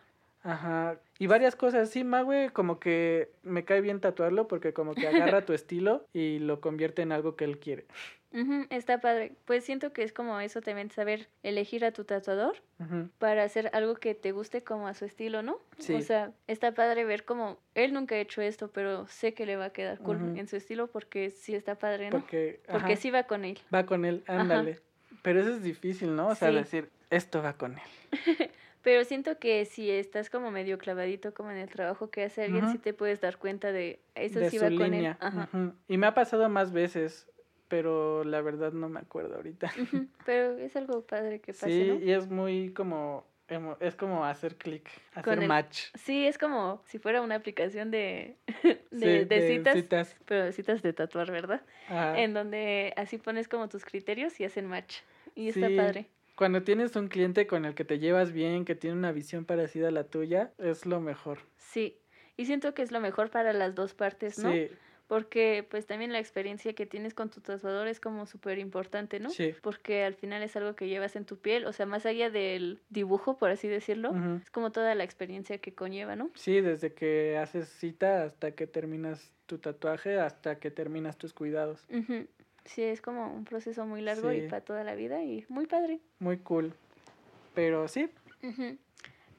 Ajá. Y varias cosas. Sí, Mague como que me cae bien tatuarlo porque como que agarra tu estilo y lo convierte en algo que él quiere. Ujú, Está padre. Pues siento que es como eso también, saber elegir a tu tatuador Ujú. para hacer algo que te guste como a su estilo, ¿no? Sí. O sea, está padre ver como él nunca ha hecho esto, pero sé que le va a quedar cool en su estilo porque sí está padre, ¿no? Porque, Porque ajá, sí va con él. va con él, ándale. Pero eso es difícil, ¿no? O sea, Sí. decir, esto va con él. Pero siento que si estás como medio clavadito como en el trabajo que hace alguien, Ujú. sí te puedes dar cuenta de eso de sí su va con él. línea. Ajá. Ujú. Y me ha pasado más veces, pero la verdad no me acuerdo ahorita. Pero es algo padre que pase, Sí, ¿no? y es muy como, es como hacer clic, hacer el- match. Sí, es como si fuera una aplicación de, Sí, de, de citas, citas. pero citas de tatuar, ¿verdad? Ajá. En donde así pones como tus criterios y hacen match. Y está padre. Cuando tienes un cliente con el que te llevas bien, que tiene una visión parecida a la tuya, es lo mejor. Sí. Y siento que es lo mejor para las dos partes, ¿no? Sí, Porque pues también la experiencia que tienes con tu tatuador es como súper importante, ¿no? Sí. Porque al final es algo que llevas en tu piel, o sea, más allá del dibujo, por así decirlo, es como toda la experiencia que conlleva, ¿no? sí, desde que haces cita hasta que terminas tu tatuaje, hasta que terminas tus cuidados. Ujú. Sí, es como un proceso muy largo y para toda la vida y muy padre. Muy cool. Pero sí.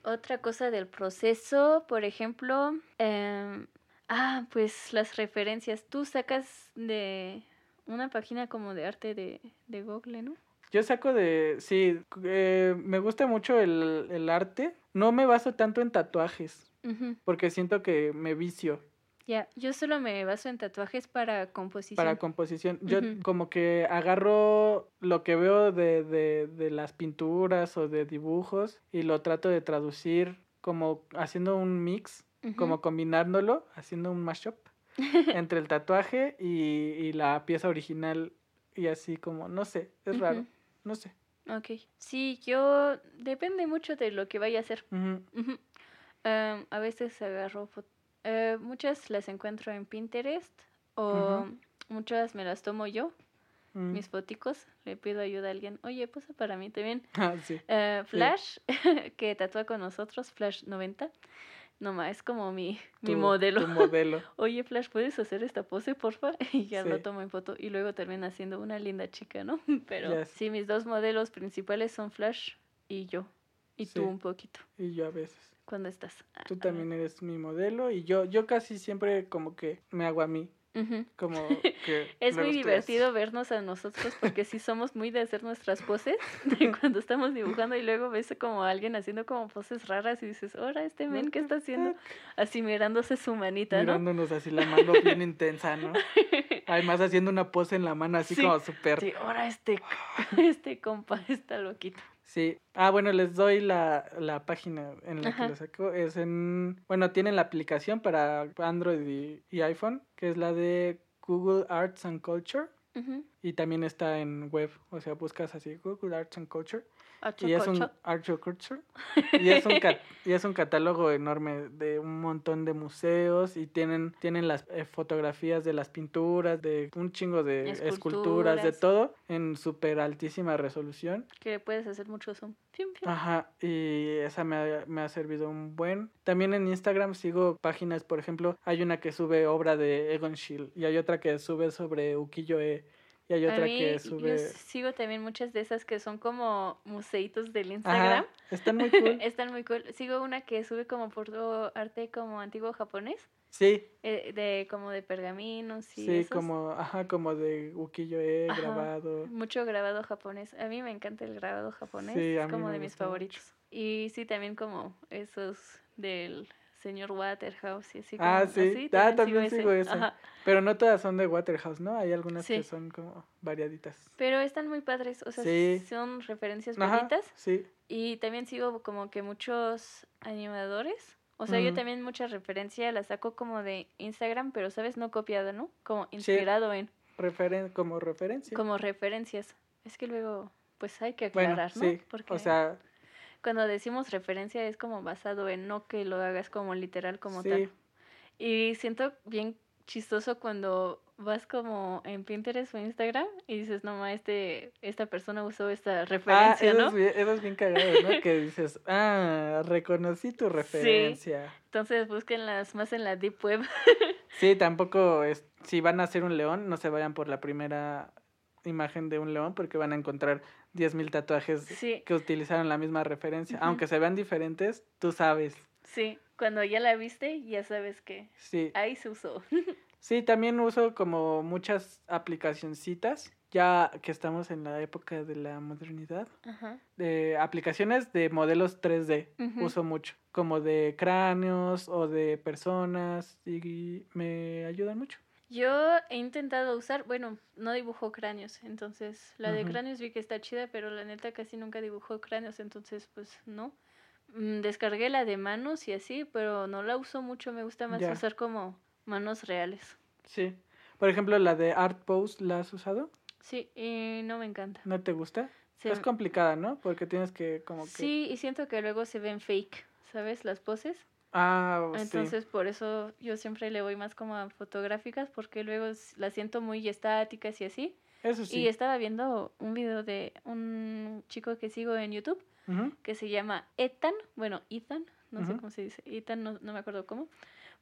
Otra cosa del proceso, por ejemplo, em, ah, pues las referencias. Tú sacas de una página como de arte de, de Google, ¿no? yo saco de, sí, eh, me gusta mucho el, el arte. No me baso tanto en tatuajes, porque siento que me vicio. Ya, yo solo me baso en tatuajes para composición. para composición. Yo Ujú. como que agarro lo que veo de, de, de las pinturas o de dibujos y lo trato de traducir como haciendo un mix, Ujú. como combinándolo, haciendo un mashup entre el tatuaje y, y la pieza original y así como, no sé, es raro, Ujú. no sé. Ok. Sí, yo depende mucho de lo que vaya a hacer. Em, a veces agarro fo- eh, muchas las encuentro en Pinterest o muchas me las tomo yo, mm. mis foticos. Le pido ayuda a alguien. Oye, posa para mí también. Ah, sí. Eh, Flash, que tatúa con nosotros, Flash 90. No más, es como mi, mi modelo. Tu modelo. Oye, Flash, ¿puedes hacer esta pose, porfa? Y ya lo tomo en foto. Y luego termina siendo una linda chica, ¿no? Pero Yes. sí, mis dos modelos principales son Flash y yo. Y tú un poquito, Y yo a veces. Cuando estás. Tú Ah, también eres mi modelo y yo, yo casi siempre como que me hago a mí. Como que Es muy divertido vernos a nosotros porque sí somos muy de hacer nuestras poses de cuando estamos dibujando y luego ves como a alguien haciendo como poses raras y dices, ahora este men, ¿qué está haciendo? Así mirándose su manita, ¿no? Mirándonos así la mano bien intensa, ¿no? Además haciendo una pose en la mano así Sí, como súper... Sí, ahora este, este compa está loquito. Sí. Ah, bueno, les doy la, la página en la Ajá. que lo saco. Es en... Bueno, tienen la aplicación para Android y, y iPhone, que es la de Google Arts and Culture. Y también está en web, o sea, buscas así Google Arts and Culture y es un y es un y es un catálogo enorme de un montón de museos y tienen tienen las eh, fotografías de las pinturas, de un chingo de esculturas, de todo en súper altísima resolución. Que le puedes hacer mucho zoom. Pium, pium. Ajá, y esa me ha, me ha servido un buen. También en Instagram sigo páginas, por ejemplo, hay una que sube obra de Egon Schiele y hay otra que sube sobre ukiyo-e y hay otra mí, que yo sube... sigo también muchas de esas que son como museitos del Ajá, Instagram. están muy cool. Están muy cool. Sigo una que sube como por arte como antiguo japonés, Sí, eh, de como de pergaminos y sí, esos. como, ajá, como de ukiyo-e grabado. Mucho grabado japonés. A mí me encanta el grabado japonés. Sí, es como de mis mucho. favoritos. Y sí, también como esos del señor Waterhouse y así Ah, como sí. así, Ah, también sigo sigo. Pero no todas son de Waterhouse, ¿no? Hay algunas que son como variaditas. Pero están muy padres, o sea, Sí. son referencias Ajá, bonitas. sí. Y también sigo como que muchos animadores. O sea, yo también mucha referencia la saco como de Instagram, pero sabes, no copiado, ¿no? Como inspirado en, Referen como referencia. como referencias. Es que luego, pues hay que bueno, aclarar, ¿no? sí. Porque O sea, cuando decimos referencia es como basado en, no que lo hagas como literal como sí. tal. Y siento bien chistoso cuando vas como en Pinterest o Instagram y dices, no, ma, este, esta persona usó esta Ah, referencia, eso, ¿no? es bien, cagado, ¿no? que dices, ah, reconocí tu referencia. Entonces búsquenlas más en la Deep Web. Sí, tampoco es, si van a hacer un león, no se vayan por la primera imagen de un león porque van a encontrar 10.000 tatuajes Sí, que utilizaron la misma referencia. Aunque se vean diferentes, tú sabes. sí. Cuando ya la viste, ya sabes que Sí. ahí se usó. Sí, también uso como muchas aplicacioncitas, ya que estamos en la época de la modernidad. Ajá. de aplicaciones de modelos 3D Ujú. uso mucho, como de cráneos o de personas y me ayudan mucho. Yo he intentado usar, bueno, no dibujo cráneos, entonces la de cráneos vi que está chida, pero la neta casi nunca dibujo cráneos, entonces pues no. Mm, Descargué la de manos y así, pero no la uso mucho, me gusta más Ya. usar como manos reales. Sí. Por ejemplo, la de Art Pose, ¿la has usado? Sí, y no me encanta. ¿No te gusta? Se- Es complicada, ¿no? Porque tienes que como que... Sí, y siento que luego se ven fake, ¿sabes? Las poses. Ah, sí. Entonces, por eso yo siempre le voy más como a fotográficas, porque luego las siento muy estáticas y así. Eso sí. Y estaba viendo un video de un chico que sigo en YouTube, que se llama Ethan, bueno, Ethan, no sé cómo se dice, Ethan, no, no me acuerdo cómo,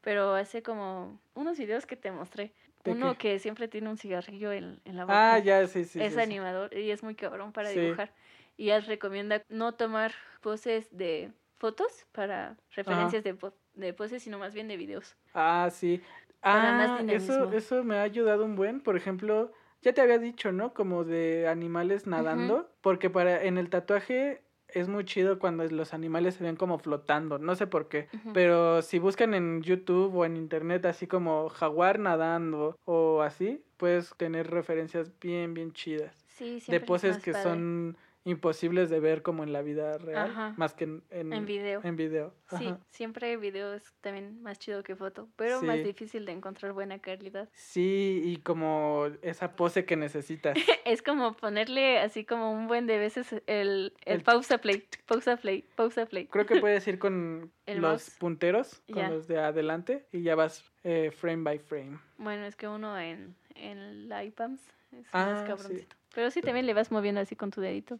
pero hace como unos videos que te mostré. ¿De Uno qué? que siempre tiene un cigarrillo en, en la boca. Ah, ya, sí, sí. es sí, sí. animador y es muy cabrón para dibujar. Y él recomienda no tomar poses de fotos para referencias de, po- de poses, sino más bien de videos. Ah, sí. Para más Ah, eso, eso me ha ayudado un buen. Por ejemplo, ya te había dicho, ¿no? Como de animales nadando. Porque para en el tatuaje es muy chido cuando los animales se ven como flotando. No sé por qué. Pero si buscan en YouTube o en internet así como jaguar nadando o así, puedes tener referencias bien, bien chidas. Sí, De siempre es poses que padre. son imposibles de ver como en la vida real. Ajá. Más que en, en, En video. en video. Sí, siempre video es también más chido que foto, pero más Sí. difícil de encontrar buena calidad. Sí, y como esa pose que necesitas. Es como ponerle así como un buen de veces el, el, El pausa play, pausa play, pausa play. Creo que puedes ir con los mouse. punteros, con Ya. los de adelante, y ya vas eh, frame by frame. Bueno, es que uno en, en el iPams es Ah, más sí. cabroncito. Pero sí también le vas moviendo así con tu dedito.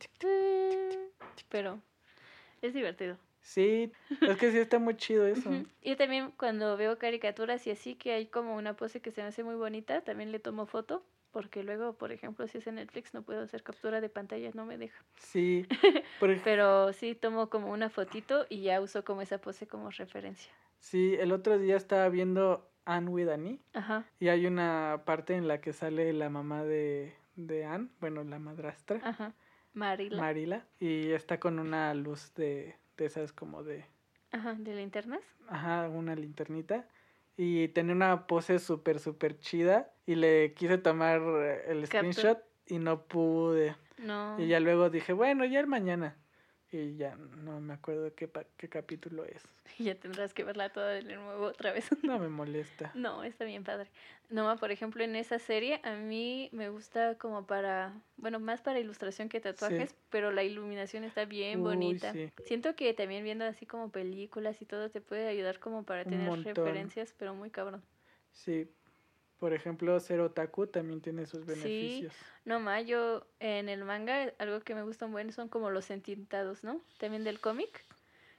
Pero es divertido. Sí, es que sí está muy chido eso. Yo también cuando veo caricaturas y así que hay como una pose que se me hace muy bonita, también le tomo foto. Porque luego, por ejemplo, si es en Netflix, no puedo hacer captura de pantalla, no me deja. Sí, por Pero sí tomo como una fotito y ya uso como esa pose como referencia. sí, el otro día estaba viendo Anne with Annie Ajá, y hay una parte en la que sale la mamá de, de Anne, bueno, la madrastra, ajá. Marila. Marila, y está con una luz de, de esas como de, ajá, de linternas. ajá, una linternita. Y tenía una pose súper, súper chida. Y le quise tomar el screenshot y no pude. No. Y ya luego dije, bueno, ya el mañana. Y ya no me acuerdo qué, pa- qué capítulo es. Ya tendrás que verla toda de nuevo otra vez. No me molesta. No, está bien padre. No, por ejemplo, en esa serie a mí me gusta como para, bueno, más para ilustración que tatuajes, pero la iluminación está bien Uy, bonita. sí. Siento que también viendo así como películas y todo te puede ayudar como para Un tener montón. referencias, pero muy cabrón. Sí. Por ejemplo, ser otaku también tiene sus Sí. beneficios. No, ma, yo en el manga algo que me gusta un buen son como los entintados, ¿no? También del cómic,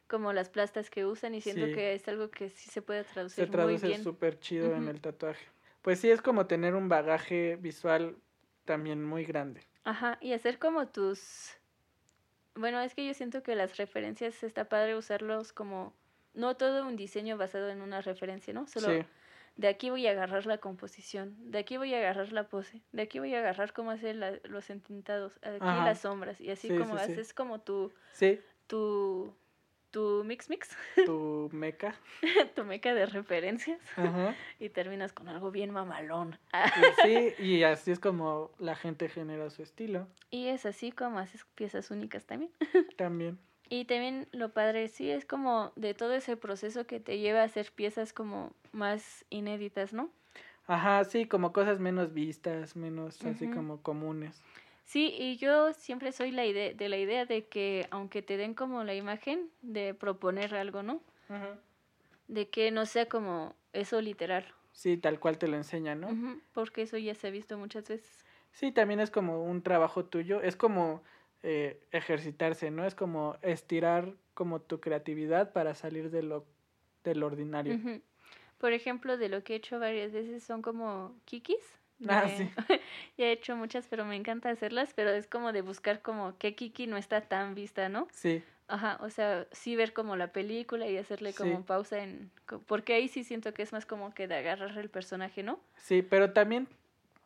como las plastas que usan y siento Sí. que es algo que sí se puede traducir Se muy traduce bien. súper chido en el tatuaje. Pues sí, es como tener un bagaje visual también muy grande. Ajá, y hacer como tus... Bueno, es que yo siento que las referencias está padre usarlos como... No todo un diseño basado en una referencia, ¿no? Solo Sí, de aquí voy a agarrar la composición, de aquí voy a agarrar la pose, de aquí voy a agarrar cómo hacer la- los entintados, aquí Ajá. las sombras, y así Sí, como sí, sí. haces como tu, sí, tu, tu mix mix, tu meca. tu meca de referencias, Ajá. y terminas con algo bien mamalón. Sí, y así es como la gente genera su estilo y es así como haces piezas únicas también. también. Y también lo padre, sí, es como de todo ese proceso que te lleva a hacer piezas como más inéditas, ¿no? Ajá, sí, como cosas menos vistas, menos así como comunes. Sí, y yo siempre soy la idea, de la idea de que aunque te den como la imagen de proponer algo, ¿no? De que no sea como eso literal. Sí, tal cual te lo enseña, ¿no? Ujú, Porque eso ya se ha visto muchas veces. Sí, también es como un trabajo tuyo, es como eh, ejercitarse, ¿no? Es como estirar como tu creatividad para salir de lo del ordinario. Por ejemplo, de lo que he hecho varias veces son como kikis. Ah, sí. ya he hecho muchas, pero me encanta hacerlas, pero es como de buscar como qué kiki no está tan vista, ¿no? Sí, Ajá, o sea, sí ver como la película y hacerle como Sí. pausa en... Porque ahí sí siento que es más como que de agarrar el personaje, ¿no? sí, pero también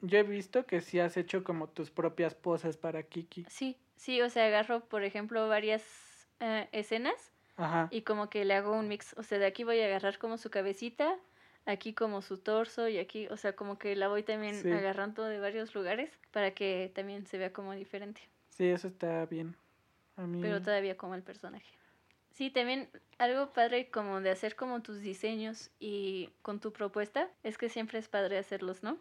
yo he visto que sí has hecho como tus propias poses para Kiki. Sí, sí, o sea, agarro, por ejemplo, varias eh, escenas Ajá. y como que le hago un mix. O sea, de aquí voy a agarrar como su cabecita, aquí como su torso y aquí, o sea, como que la voy también Sí. agarrando de varios lugares para que también se vea como diferente, Sí, eso está bien. A mí pero todavía como el personaje. Sí, también algo padre como de hacer como tus diseños y con tu propuesta es que siempre es padre hacerlos, ¿no?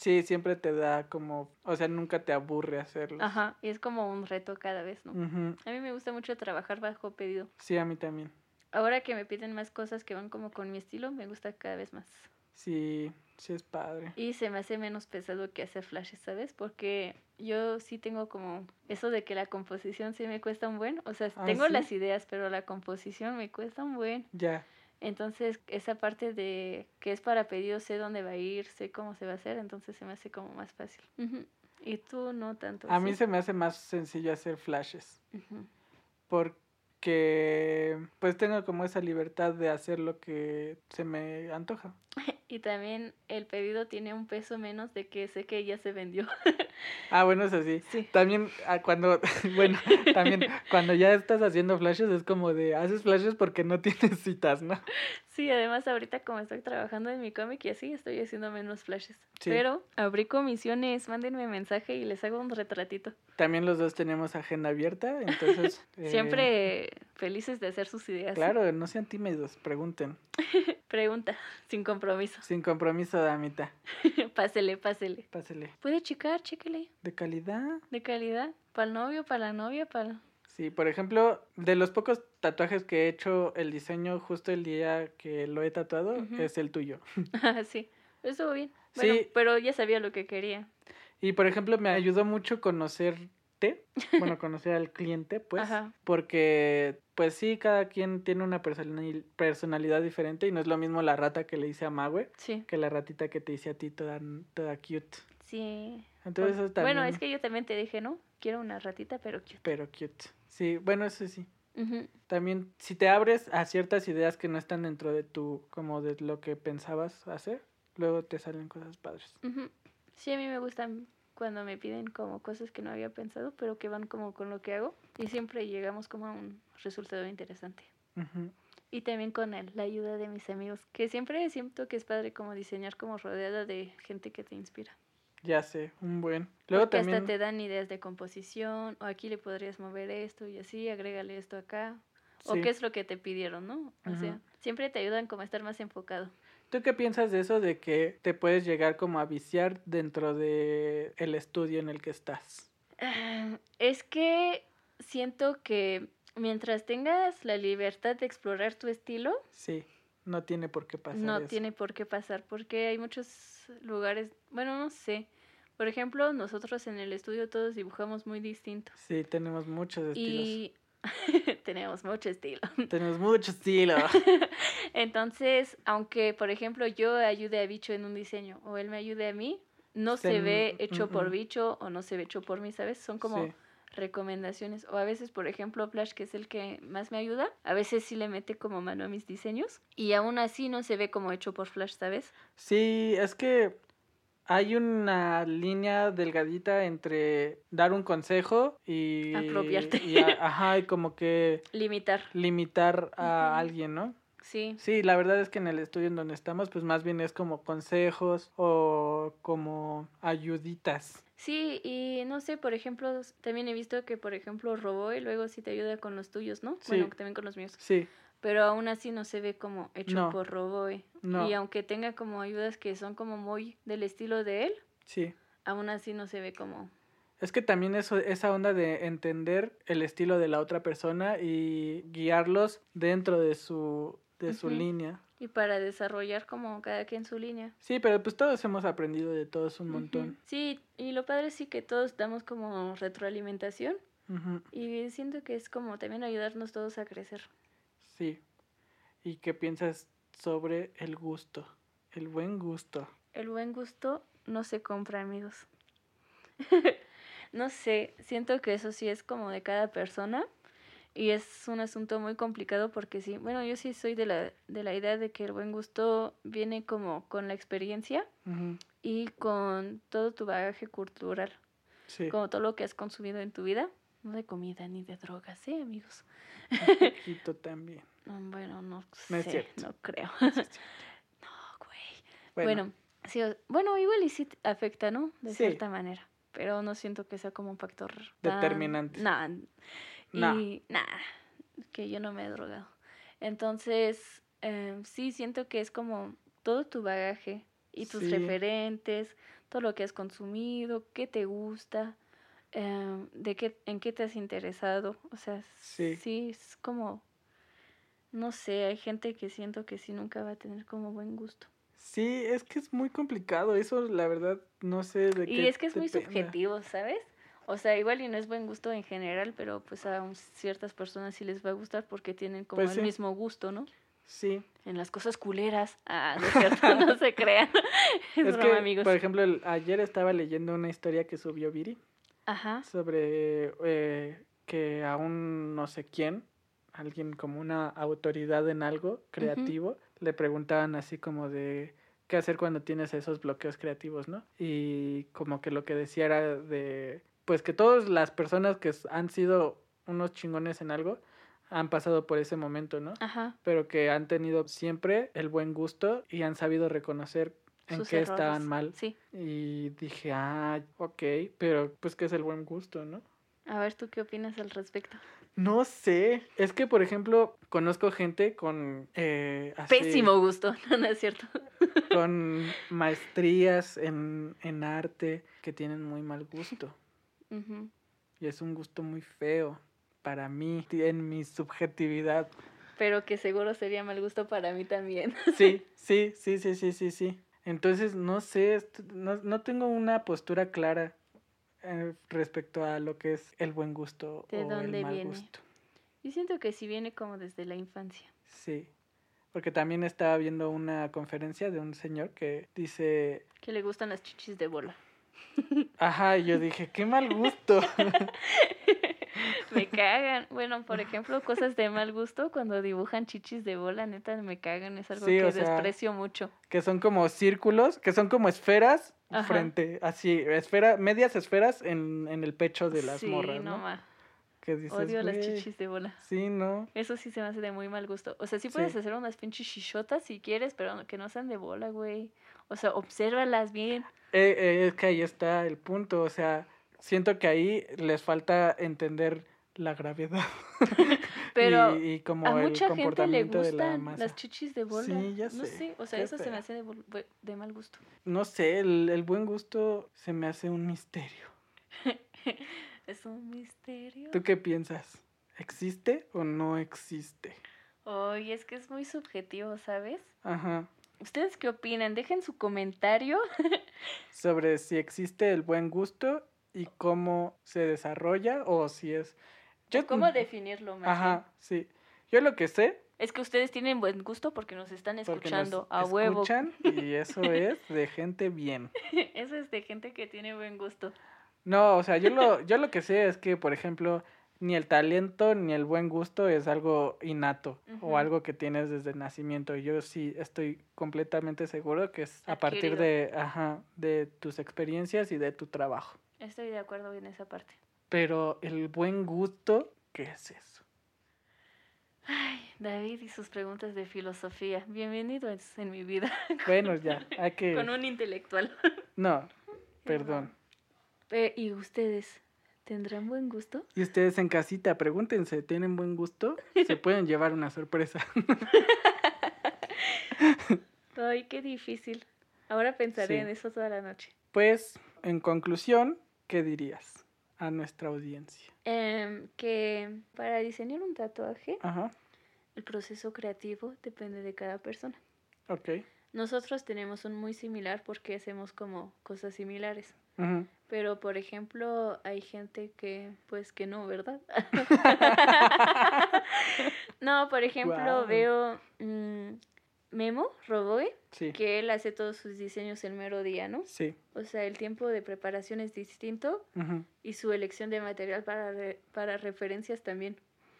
Sí, siempre te da como, o sea, nunca te aburre hacerlo. Ajá, y es como un reto cada vez, ¿no? A mí me gusta mucho trabajar bajo pedido. Sí, a mí también. Ahora que me piden más cosas que van como con mi estilo, me gusta cada vez más. Sí, sí es padre. Y se me hace menos pesado que hacer flashes, ¿sabes? Porque yo sí tengo como eso de que la composición sí me cuesta un buen. O sea, ¿Ah, tengo sí? las ideas, pero la composición me cuesta un buen. Ya. Entonces, esa parte de que es para pedido, sé dónde va a ir, sé cómo se va a hacer, entonces se me hace como más fácil. Y tú no tanto. A mí se me hace más sencillo hacer flashes. Ujú. Porque pues tengo como esa libertad de hacer lo que se me antoja. Y también el pedido tiene un peso menos de que sé que ya se vendió. Ah, bueno, eso sí. Sí. También ah, cuando, bueno, también cuando ya estás haciendo flashes es como de, haces flashes porque no tienes citas, ¿no? Sí, además ahorita como estoy trabajando en mi cómic y así, estoy haciendo menos flashes. Sí. Pero abrí comisiones, mándenme mensaje y les hago un retratito. También los dos tenemos agenda abierta, entonces... eh, Siempre felices de hacer sus ideas. Claro, no sean tímidos, pregunten. Pregunta, sin compromiso. Sin compromiso, damita. pásele, pásele. Pásele. Puede checar, chéquele. ¿De calidad? De calidad. Para el novio, para la novia, para... Sí, por ejemplo, de los pocos tatuajes que he hecho, el diseño justo el día que lo he tatuado es el tuyo. sí, estuvo bien. Bueno, Sí. pero ya sabía lo que quería. Y por ejemplo, me ayudó mucho conocerte, bueno, conocer al cliente, pues, Ajá. porque, pues sí, cada quien tiene una personali- personalidad diferente y no es lo mismo la rata que le hice a Mague Sí, que la ratita que te hice a ti toda, toda cute. sí. Entonces, Bueno, eso también, Bueno, es que yo también te dije, ¿no? Quiero una ratita, pero cute. pero cute. Sí, bueno, eso sí. También, si te abres a ciertas ideas que no están dentro de tu, como de lo que pensabas hacer, luego te salen cosas padres. Ujú. Sí, a mí me gustan cuando me piden como cosas que no había pensado, pero que van como con lo que hago. Y siempre llegamos como a un resultado interesante. Y también con el- la ayuda de mis amigos, que siempre siento que es padre como diseñar como rodeada de gente que te inspira. Ya sé, un buen. Luego Porque también... hasta te dan ideas de composición, o aquí le podrías mover esto y así, agrégale esto acá. O qué es lo que te pidieron, ¿no? O sea, siempre te ayudan como a estar más enfocado. ¿Tú qué piensas de eso de que te puedes llegar como a viciar dentro de el estudio en el que estás? Ah, Es que siento que mientras tengas la libertad de explorar tu estilo, Sí, no tiene por qué pasar no eso. tiene por qué pasar, porque hay muchos lugares, bueno, no sé. Por ejemplo, nosotros en el estudio todos dibujamos muy distinto. Sí, tenemos muchos estilos. Y tenemos mucho estilo. Tenemos mucho estilo. Entonces, aunque, por ejemplo, yo ayude a Bicho en un diseño o él me ayude a mí, no se, Se- ve mm, hecho por mm. Bicho o no se ve hecho por mí, ¿sabes? Son como Sí. Recomendaciones. O a veces, por ejemplo, Flash, que es el que más me ayuda, a veces sí le mete como mano a mis diseños y aún así no se ve como hecho por Flash, ¿sabes? Sí, es que hay una línea delgadita entre dar un consejo y... Apropiarte. y a- ajá, y como que Limitar. limitar a alguien, ¿no? Sí. Sí, la verdad es que en el estudio en donde estamos, pues más bien es como consejos o como ayuditas. Sí, y no sé, por ejemplo, también he visto que, por ejemplo, robó y luego sí te ayuda con los tuyos, ¿no? Sí. Bueno, también con los míos. Sí, Pero aún así no se ve como hecho No. por Roboe. No. Y aunque tenga como ayudas que son como muy del estilo de él, sí. aún así no se ve como... Es que también eso, esa onda de entender el estilo de la otra persona y guiarlos dentro de su, de su línea. Y para desarrollar como cada quien su línea. Sí, pero pues todos hemos aprendido de todos un montón. Sí, y lo padre sí que todos damos como retroalimentación y siento que es como también ayudarnos todos a crecer. Sí. ¿Y qué piensas sobre el gusto? El buen gusto. El buen gusto no se compra, amigos. no sé, siento que eso sí es como de cada persona y es un asunto muy complicado porque sí, bueno, yo sí soy de la, de la idea de que el buen gusto viene como con la experiencia y con todo tu bagaje cultural, Sí. como todo lo que has consumido en tu vida, no de comida ni de drogas, ¿sí, amigos? Un poquito también. Mm, Bueno, no, No sé, cierto. no creo. No, güey. Bueno, Bueno, sí, bueno, igual y sí afecta, ¿no? De Sí. cierta manera. Pero no siento que sea como un factor Determinante. Nah. Y nada, que yo no me he drogado. Entonces, em, sí siento que es como todo tu bagaje y tus Sí. referentes, todo lo que has consumido, qué te gusta, em, de qué, en qué te has interesado. O sea, Sí. sí, es como, no sé, hay gente que siento que sí nunca va a tener como buen gusto. Sí, es que es muy complicado. Eso, la verdad, no sé de qué. Y es que es muy subjetivo, ¿sabes? O sea, igual y no es buen gusto en general, pero pues a ciertas personas sí les va a gustar porque tienen como Pues el sí. mismo gusto, ¿no? Sí. En las cosas culeras. Ah, cierto, no se crean. es, Es broma, que, amigos. por ejemplo, el- ayer estaba leyendo una historia que subió Viri Ajá. sobre eh, que a un no sé quién, alguien como una autoridad en algo creativo, le preguntaban así como de qué hacer cuando tienes esos bloqueos creativos, ¿no? Y como que lo que decía era de, pues que todas las personas que han sido unos chingones en algo han pasado por ese momento, ¿no? Ajá. Pero que han tenido siempre el buen gusto y han sabido reconocer en Sus qué errores. estaban mal. Sí. Y dije, ah, ok, pero pues que es el buen gusto, ¿no? A ver, ¿tú qué opinas al respecto? No sé, es que por ejemplo conozco gente con... eh, así, Pésimo gusto, no, no es cierto. Con maestrías en, en arte que tienen muy mal gusto. Y es un gusto muy feo para mí, en mi subjetividad. Pero que seguro sería mal gusto para mí también. Sí, sí, sí, sí, sí, sí, sí. Entonces, no sé, no, no tengo una postura clara eh, respecto a lo que es el buen gusto ¿De o dónde el mal viene? gusto. Yo siento que sí viene como desde la infancia. Sí, porque también estaba viendo una conferencia de un señor que dice, Que le gustan las chichis de bola. Ajá, yo dije, qué mal gusto. Me cagan. Bueno, por ejemplo, cosas de mal gusto, cuando dibujan chichis de bola, neta, me cagan. Es algo Sí, que sea, desprecio mucho. que son como círculos, que son como esferas Ajá. frente, así, esfera, medias esferas en, en el pecho de las sí, morras, no ma. Que dices, Odio las "Güey, chichis de bola. Sí, ¿no? Eso sí se me hace de muy mal gusto. O sea, sí puedes Sí. hacer unas pinches chichotas si quieres, pero que no sean de bola, güey. O sea, obsérvalas bien. Eh, eh, es que ahí está el punto, o sea, siento que ahí les falta entender la gravedad Pero y, y como a el mucha gente le comportamiento de la gustan las chichis de bola. Sí, ya No sé, sé, o sea, eso se me hace de, mal gusto. No sé, el, el buen gusto se me hace un misterio. Es un misterio. ¿Tú qué piensas? ¿Existe o no existe? Oye, es que es muy subjetivo, ¿sabes? Ajá. ¿Ustedes qué opinan? Dejen su comentario. Sobre si existe el buen gusto y cómo se desarrolla o si es... o ¿Cómo definirlo más? bien. Ajá, sí. Yo lo que sé Es que ustedes tienen buen gusto porque nos están nos escuchando a huevo. escuchan y eso es de gente bien. Eso es de gente que tiene buen gusto. No, o sea, yo lo, yo lo que sé es que, por ejemplo, ni el talento ni el buen gusto es algo innato o algo que tienes desde el nacimiento. Yo sí estoy completamente seguro que es a partir de, ajá, de tus experiencias y de tu trabajo. Estoy de acuerdo en esa parte. Pero el buen gusto, ¿qué es eso? Ay, David y sus preguntas de filosofía. Bienvenido en, en mi vida. Bueno, ya, hay que... Con un intelectual. No, perdón. Eh, ¿Y ustedes tendrán buen gusto? Y ustedes en casita, pregúntense, ¿tienen buen gusto? Se pueden llevar una sorpresa. Ay, qué difícil. Ahora pensaré Sí. en eso toda la noche. Pues, en conclusión, ¿qué dirías a nuestra audiencia? Em, que para diseñar un tatuaje, Ajá, el proceso creativo depende de cada persona. ok. Nosotros tenemos un muy similar porque hacemos como cosas similares. ujú. Pero, por ejemplo, hay gente que, pues, que no, ¿verdad? no, por ejemplo, veo mm, Memo, Roboe, Sí, que él hace todos sus diseños el mero día, ¿no? sí. O sea, el tiempo de preparación es distinto y su elección de material para, re- para referencias también.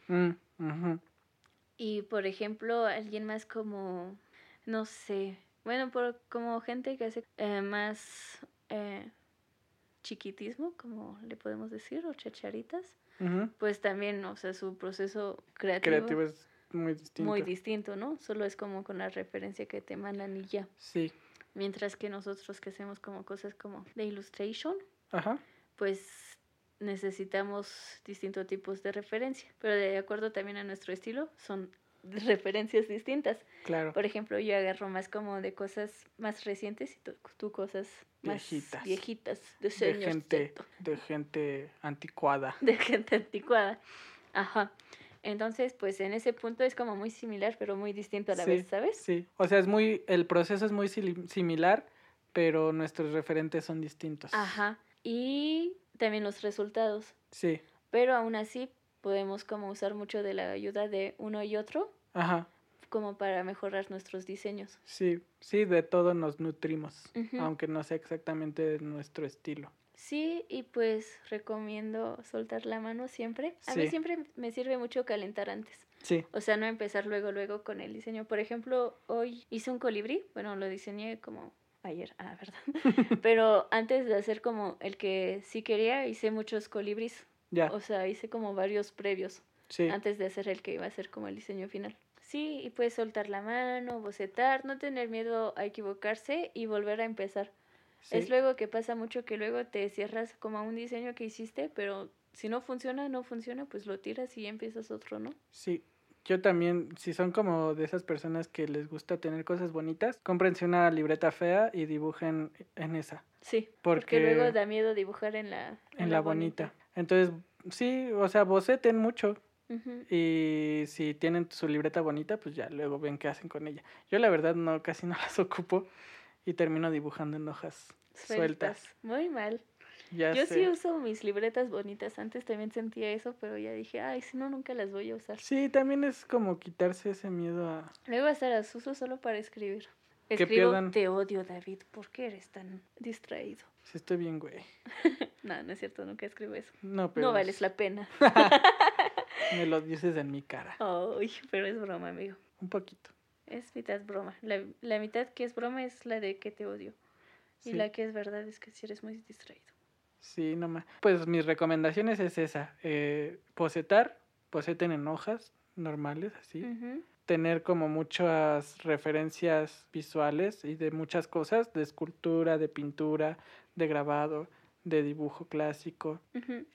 mm. Y, por ejemplo, alguien más como, no sé, bueno, por, como gente que hace eh, más eh, chiquitismo, como le podemos decir, o chacharitas, pues también, o sea, su proceso creativo, Creativo es muy distinto. muy distinto, ¿no? Solo es como con la referencia que te mandan y ya. Sí, Mientras que nosotros que hacemos como cosas como de illustration, ajá. pues necesitamos distintos tipos de referencia, pero de acuerdo también a nuestro estilo, son referencias distintas. Claro. Por ejemplo, yo agarro más como de cosas más recientes y tú, tú cosas más Viejitas. viejitas, de De gente, de gente anticuada. de gente anticuada. Ajá. Entonces, pues en ese punto es como muy similar, pero muy distinto a la Sí, vez, ¿sabes? Sí. O sea, es muy, el proceso es muy similar, pero nuestros referentes son distintos. Ajá. Y también los resultados. Sí, Pero aún así podemos como usar mucho de la ayuda de uno y otro ajá. como para mejorar nuestros diseños. Sí, sí, de todo nos nutrimos, Ujú. aunque no sea exactamente nuestro estilo. Sí, y pues recomiendo soltar la mano siempre. A mí Sí. siempre me sirve mucho calentar antes. Sí, O sea, no empezar luego, luego con el diseño. Por ejemplo, hoy hice un colibrí. Bueno, lo diseñé como ayer, ah, ¿verdad? Pero antes de hacer como el que sí quería, hice muchos colibris. Ya, O sea, hice como varios previos sí, antes de hacer el que iba a ser como el diseño final. Sí, y puedes soltar la mano, bocetar, no tener miedo a equivocarse y volver a empezar. sí, Es luego que pasa mucho que luego te cierras como a un diseño que hiciste, pero si no funciona, no funciona, pues lo tiras y ya empiezas otro, ¿no? sí. Yo también, si son como de esas personas que les gusta tener cosas bonitas, cómprense una libreta fea y dibujen en esa, Sí, Porque- porque, luego da miedo dibujar en la, en la bonita. Entonces, sí, o sea, boceten mucho, Ujú. Y si tienen su libreta bonita, pues ya luego ven qué hacen con ella. Yo la verdad no casi no las ocupo y termino dibujando en hojas sueltas. Sueltas. Muy mal. Ya Yo sé. sí uso mis libretas bonitas. Antes también sentía eso, pero ya dije, ay, si no, nunca las voy a usar. Sí, también es como quitarse ese miedo a... Luego hasta las uso solo para escribir. Que Escribo, pierdan- te odio, David, ¿por qué eres tan distraído? Si estoy bien, güey. No, no es cierto, nunca escribo eso. No, pero No vales la pena. me lo dices en mi cara. Ay, pero es broma, amigo. Un poquito. Es mitad broma. La, la mitad que es broma es la de que te odio. Sí. Y la que es verdad es que si eres muy distraído. Sí, nomás. Pues mis recomendaciones es esa. Eh, posetar, poseten en hojas normales, así. Tener como muchas referencias visuales y de muchas cosas, de escultura, de pintura, de grabado, de dibujo clásico.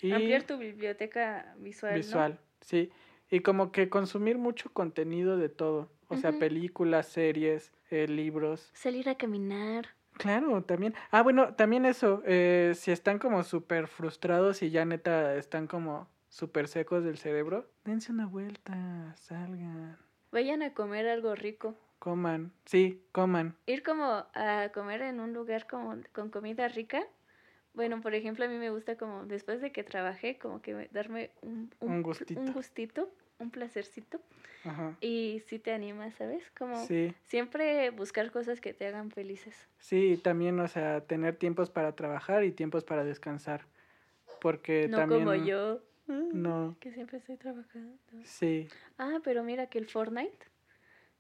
Y- Ampliar tu biblioteca visual. ¿no? visual, sí. Y como que consumir mucho contenido de todo. O sea, películas, series, eh, libros. Salir a caminar. Claro, también. Ah, bueno, también eso. eh, si están como súper frustrados y ya neta están como súper secos del cerebro, dense una vuelta, salgan, Vayan a comer algo rico. coman. Sí, coman. Ir como a comer en un lugar como con comida rica. Bueno, por ejemplo, a mí me gusta como después de que trabajé, como que me- darme un, Un gustito. un gustito, un placercito. Ajá. Y sí te anima, ¿sabes? Como Sí, siempre buscar cosas que te hagan felices. sí, y también, o sea, tener tiempos para trabajar y tiempos para descansar. Porque no también. como yo. No, Que siempre estoy trabajando. sí. Ah, pero mira que el Fortnite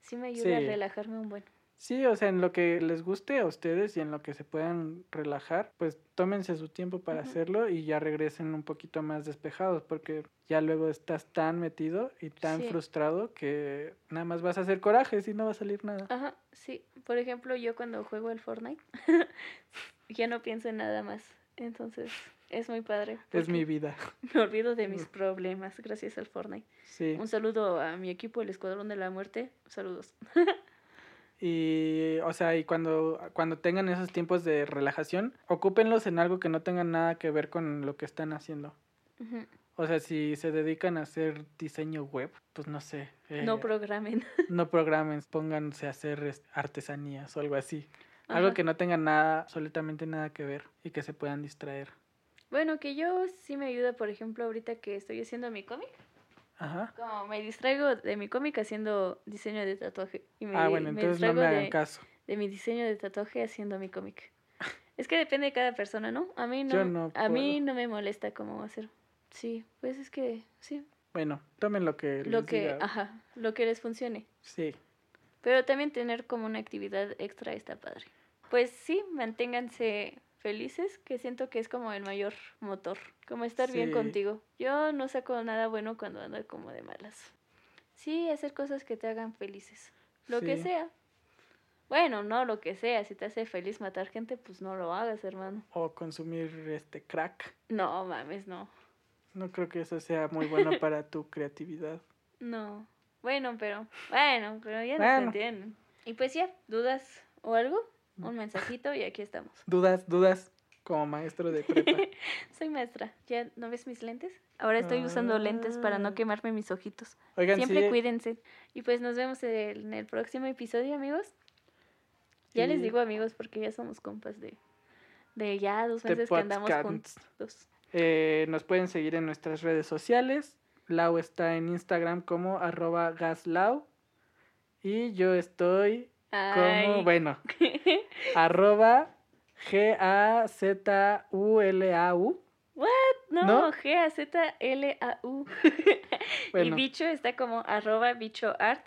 sí me ayuda a relajarme un buen. Sí, o sea, en lo que les guste a ustedes y en lo que se puedan relajar, pues tómense su tiempo para hacerlo y ya regresen un poquito más despejados, porque ya luego estás tan metido y tan Sí. frustrado que nada más vas a hacer corajes y no va a salir nada. Ajá, sí. Por ejemplo, yo cuando juego el Fortnite ya no pienso en nada más. Entonces, es muy padre. es mi vida. Me olvido de mis problemas gracias al Fortnite. Sí. Un saludo a mi equipo, el Escuadrón de la Muerte. Saludos. Y, o sea, y cuando, cuando tengan esos tiempos de relajación, ocúpenlos en algo que no tenga nada que ver con lo que están haciendo. O sea, si se dedican a hacer diseño web, pues no sé. No eh, programen. no programen, pónganse a hacer es- artesanías o algo así. Algo que no tenga nada, absolutamente nada que ver y que se puedan distraer. Bueno, que yo sí me ayuda, por ejemplo, ahorita que estoy haciendo mi cómic. Ajá. Como me distraigo de mi cómic haciendo diseño de tatuaje. Y me, Ah, bueno, me entonces no me hagan de, caso. de mi diseño de tatuaje haciendo mi cómic. Es que depende de cada persona, ¿no? A mí no, Yo no a mí no me molesta cómo hacer. Sí, pues es que sí, Bueno, tomen lo que lo les que, diga. ajá, lo que les funcione. Sí, Pero también tener como una actividad extra está padre. Pues sí, manténganse felices, que siento que es como el mayor motor, como estar bien contigo. Yo no saco nada bueno cuando ando como de malas. Sí, hacer cosas que te hagan felices, lo que sea. Bueno, no lo que sea, si te hace feliz matar gente, pues no lo hagas, hermano. o consumir este crack. No, mames, no. No creo que eso sea muy bueno para tu creatividad. No. Bueno, pero, bueno, pero ya no se Bueno. entienden. Y pues ya, ¿dudas o algo? Un mensajito y aquí estamos. Dudas, dudas, como maestro de prepa. Soy maestra. ¿Ya no ves mis lentes? Ahora estoy usando lentes para Ah. no quemarme mis ojitos. Oigan, Siempre sí, cuídense. Y pues nos vemos en el próximo episodio, amigos. Ya les digo amigos porque ya somos compas de, de ya dos meses que andamos juntos. Eh, nos pueden seguir en nuestras redes sociales. Lau está en Instagram como arroba gaslau. Y yo estoy como, bueno, arroba G-A-Z-U-L-A-U. No, ¿no? G-A-Z-L-A-U. Y Bueno, bicho está como arroba bicho art,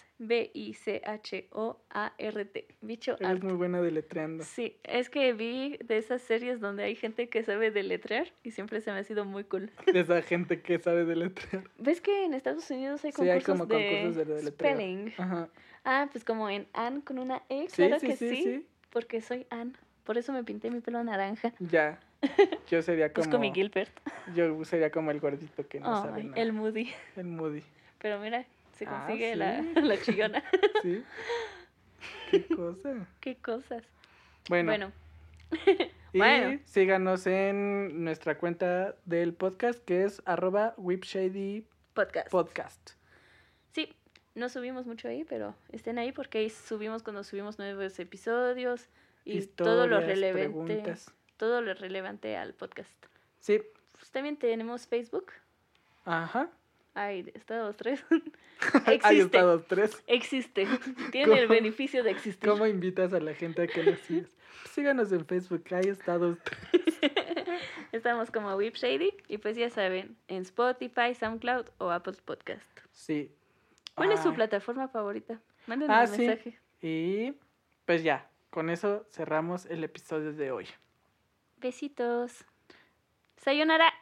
B-I-C-H-O-A-R-T. Bicho eres art. muy buena deletreando. Sí, es que vi de esas series donde hay gente que sabe deletrear y siempre se me ha sido muy cool. De esa gente que sabe deletrear. ¿Ves que en Estados Unidos hay Sí, concursos, hay como de, concursos de spelling? Ajá. Ah, pues como en Anne con una E, Sí, claro sí, que sí, sí, sí. porque soy Anne. Por eso me pinté mi pelo naranja. Ya. Yo sería como. Busco mi Gilbert. Yo sería como el gordito que no sabe nada. el Moody. El Moody. Pero mira, se Ah, consigue sí. la, la chillona. ¿Sí? ¿Qué cosa? Qué cosas. Bueno, Bueno, y bueno. síganos en nuestra cuenta del podcast que es arroba whipshady podcast. podcast. Sí, no subimos mucho ahí, pero estén ahí porque ahí subimos cuando subimos nuevos episodios y todo lo relevante, preguntas. Todo lo relevante al podcast. Sí, Pues también tenemos Facebook. ajá. Ay, Estados tres. Hay Existe. estados tres. Existe. Tiene el beneficio de existir. ¿Cómo invitas a la gente a que nos sigas? Síganos en Facebook, hay estados tres. Estamos como Whip Shady y pues ya saben, en Spotify, SoundCloud o Apple Podcast. Sí. ¿Cuál es su plataforma favorita? Mándenos Ah, un sí. mensaje. Y pues ya, con eso cerramos el episodio de hoy. Besitos. Sayonara.